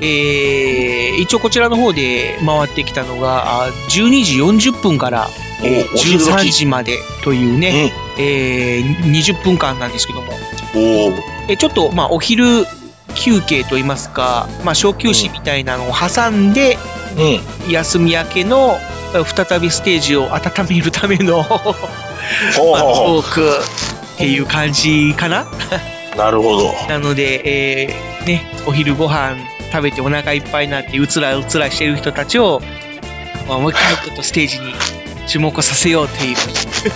えー、一応こちらの方で回ってきたのが、あ12時40分から、えーおお昼時13時までというね、えー、20分間なんですけども。えーちょっと、まあ、お昼休憩といいますか、まあ、小休止みたいなのを挟んで、休み明けの再びステージを温めるためのまあトークっていう感じかな。なるほど。[LAUGHS] なので、えーね、お昼ご飯食べてお腹いっぱいになってうつらうつらしてる人たちを、まあ、もう一回ちょっとステージに注目させようという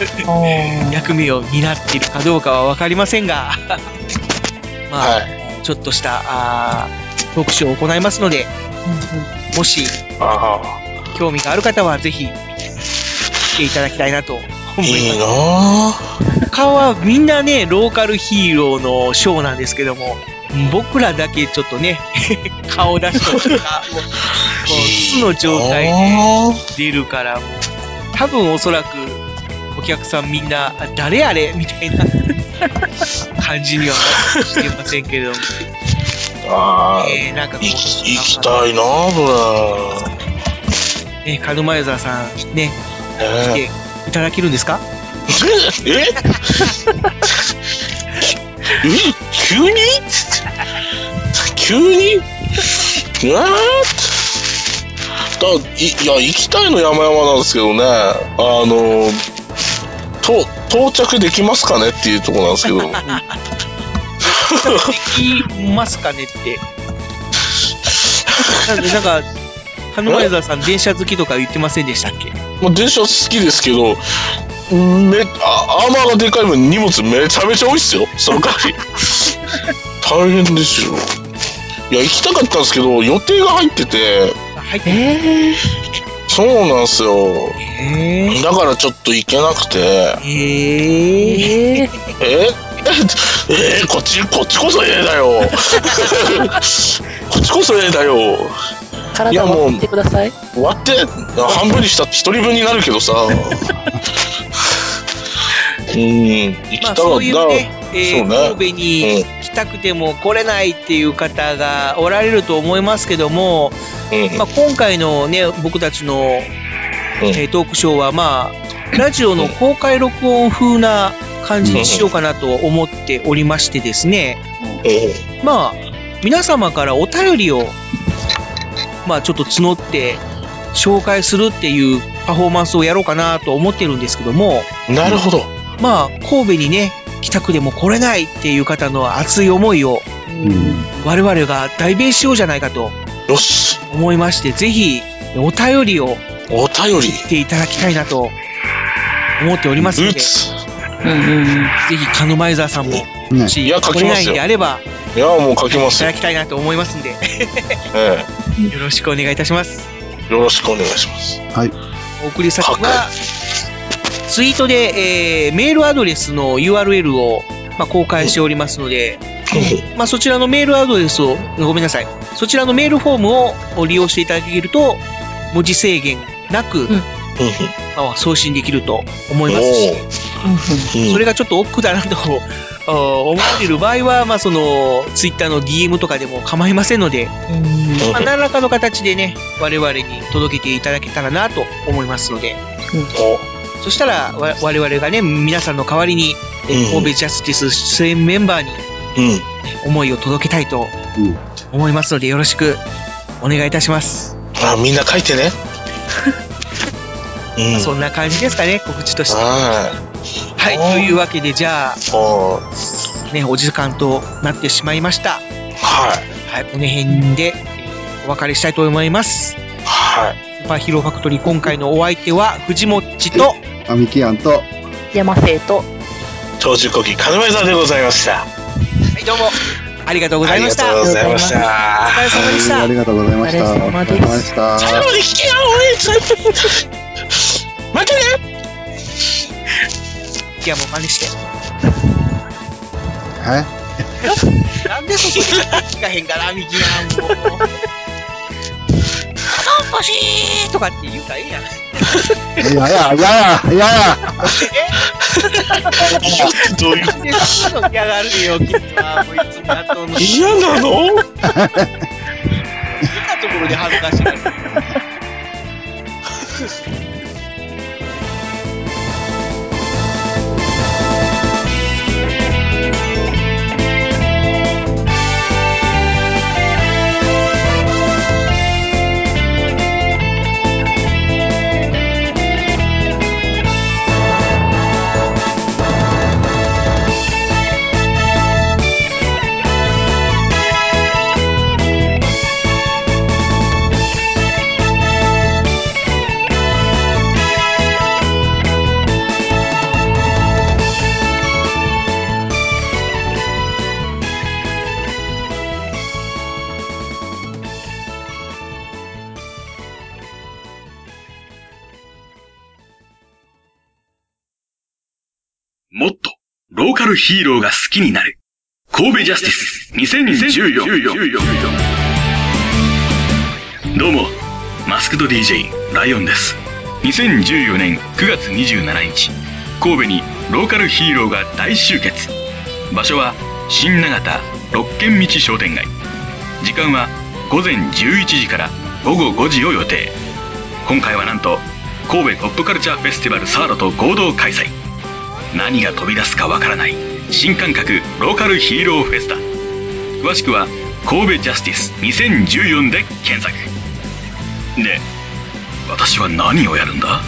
[LAUGHS] 役目を担っているかどうかはわかりませんが、[LAUGHS] まあ、ちょっとしたあートークショーを行いますので、もし興味がある方はぜひ来ていただきたいなと思います。いいな他はみんなね、ローカルヒーローのショーなんですけども、僕らだけちょっとね、[LAUGHS] 顔出しとか、もう、もう素の状態で出るから、もう、多分おそらく、お客さんみんな、あ誰あれみたいな [LAUGHS] 感じにはなるかもしれませんけれども。ああ、えーなんかこう行き行きたいなそね、カヌマユザーさん、ね、れ。来ていただけるんですか？え？え？[LAUGHS] 急に？急に？え？ー、だいいや、行きたいの山々なんですけどね、あの、と、到着できますかねっていうところなんですけど。できますかねって。なんか、カヌマユザーさん、電車好きとか言ってませんでしたっけ？まあ、電車好きですけど、めあアーマーがでかい分荷物めちゃめちゃ多いっすよ、その代わり。大変ですよ。いや、行きたかったんですけど、予定が入ってて、入ってそうなんですよ。だからちょっと行けなくて。えええ？[LAUGHS] えーこっち、こっちこそええだよ。[LAUGHS] こっちこそええだよ。体を割ってください。割って、半分にした一人分になるけどさ。[LAUGHS] うん、行きたかった。まあ、えーね。神戸に来たくても来れないっていう方がおられると思いますけども、まあ、今回のね、僕たちの、えートークショーは、まあ、ラジオの公開録音風な感じにしようかなと思っておりましてですね、まあ、皆様からお便りを、まあ、ちょっと募って紹介するっていうパフォーマンスをやろうかなと思ってるんですけども、なるほど。まあ、神戸にね、北区でも来れないっていう方の熱い思いを、我々が代弁しようじゃないかと、よし。思いまして、ぜひ、お便りを、お便りっていただきたいなと、思っておりますので、ぜひ、カヌマイザーさんも、もしいや書来れないんであれば、いや、もう書きますよいただ。きたいなと思いますんで、えよろしくお願いいたします。えよろしくお願いします。はい。お送り先は、ツイートで、えーメールアドレスの URL を、まあ、公開しておりますので、まあ、そちらのメールアドレスを、ごめんなさい。そちらのメールフォームを利用していただけると、文字制限なく、まあ、送信できると思います。し、それがちょっと億劫だなと [LAUGHS] 思われる場合は、まあ、その、ツイッターの DM とかでも構いませんので、まあ、何らかの形でね、我々に届けていただけたらなと思いますので、そしたら、わ我々がね、皆さんの代わりに、神戸ジャスティス出演メンバーに、思いを届けたいと思いますので、よろしくお願いいたします。あ、みんな書いてね。ま [LAUGHS] あそんな感じですかね、告知として。ははい、というわけで、じゃあ、ね、お時間となってしまいました。はい。はい、この辺で、えーお別れしたいと思います。はい。スーパーヒーローファクトリー、今回のお相手は、藤もっちと、あみきやんと、山生と、長寿コキカヌマイザーでございました。はい、どうも、ありがとうございました。ありがとうございました。お疲れ様でした。ありがとうございました。お疲れ様でした。最後まで聞けよ、おい待てね [LAUGHS] いや、もう真似して。え？なんでそこに聞かへんかな、ミキヤンも。[LAUGHS] 頼もしいとかって言うたらええやん。いやいや、いやいや、いやいや。どういうなんでそんなの嫌がるよ、君は。もういつもやっとんの。嫌なの見たところで恥ずかしいかローカルヒーローが好きになる。神戸ジャスティス2014どうも、マスクド DJ ライオンです。2014年9月27日、神戸にローカルヒーローが大集結。場所は新長田六軒道商店街。時間は午前11時から午後5時を予定。今回はなんと神戸ポップカルチャーフェスティバルサードと合同開催。何が飛び出すかわからない。新感覚ローカルヒーローフェスタ。詳しくは神戸ジャスティス2014で検索。で私は何をやるんだ？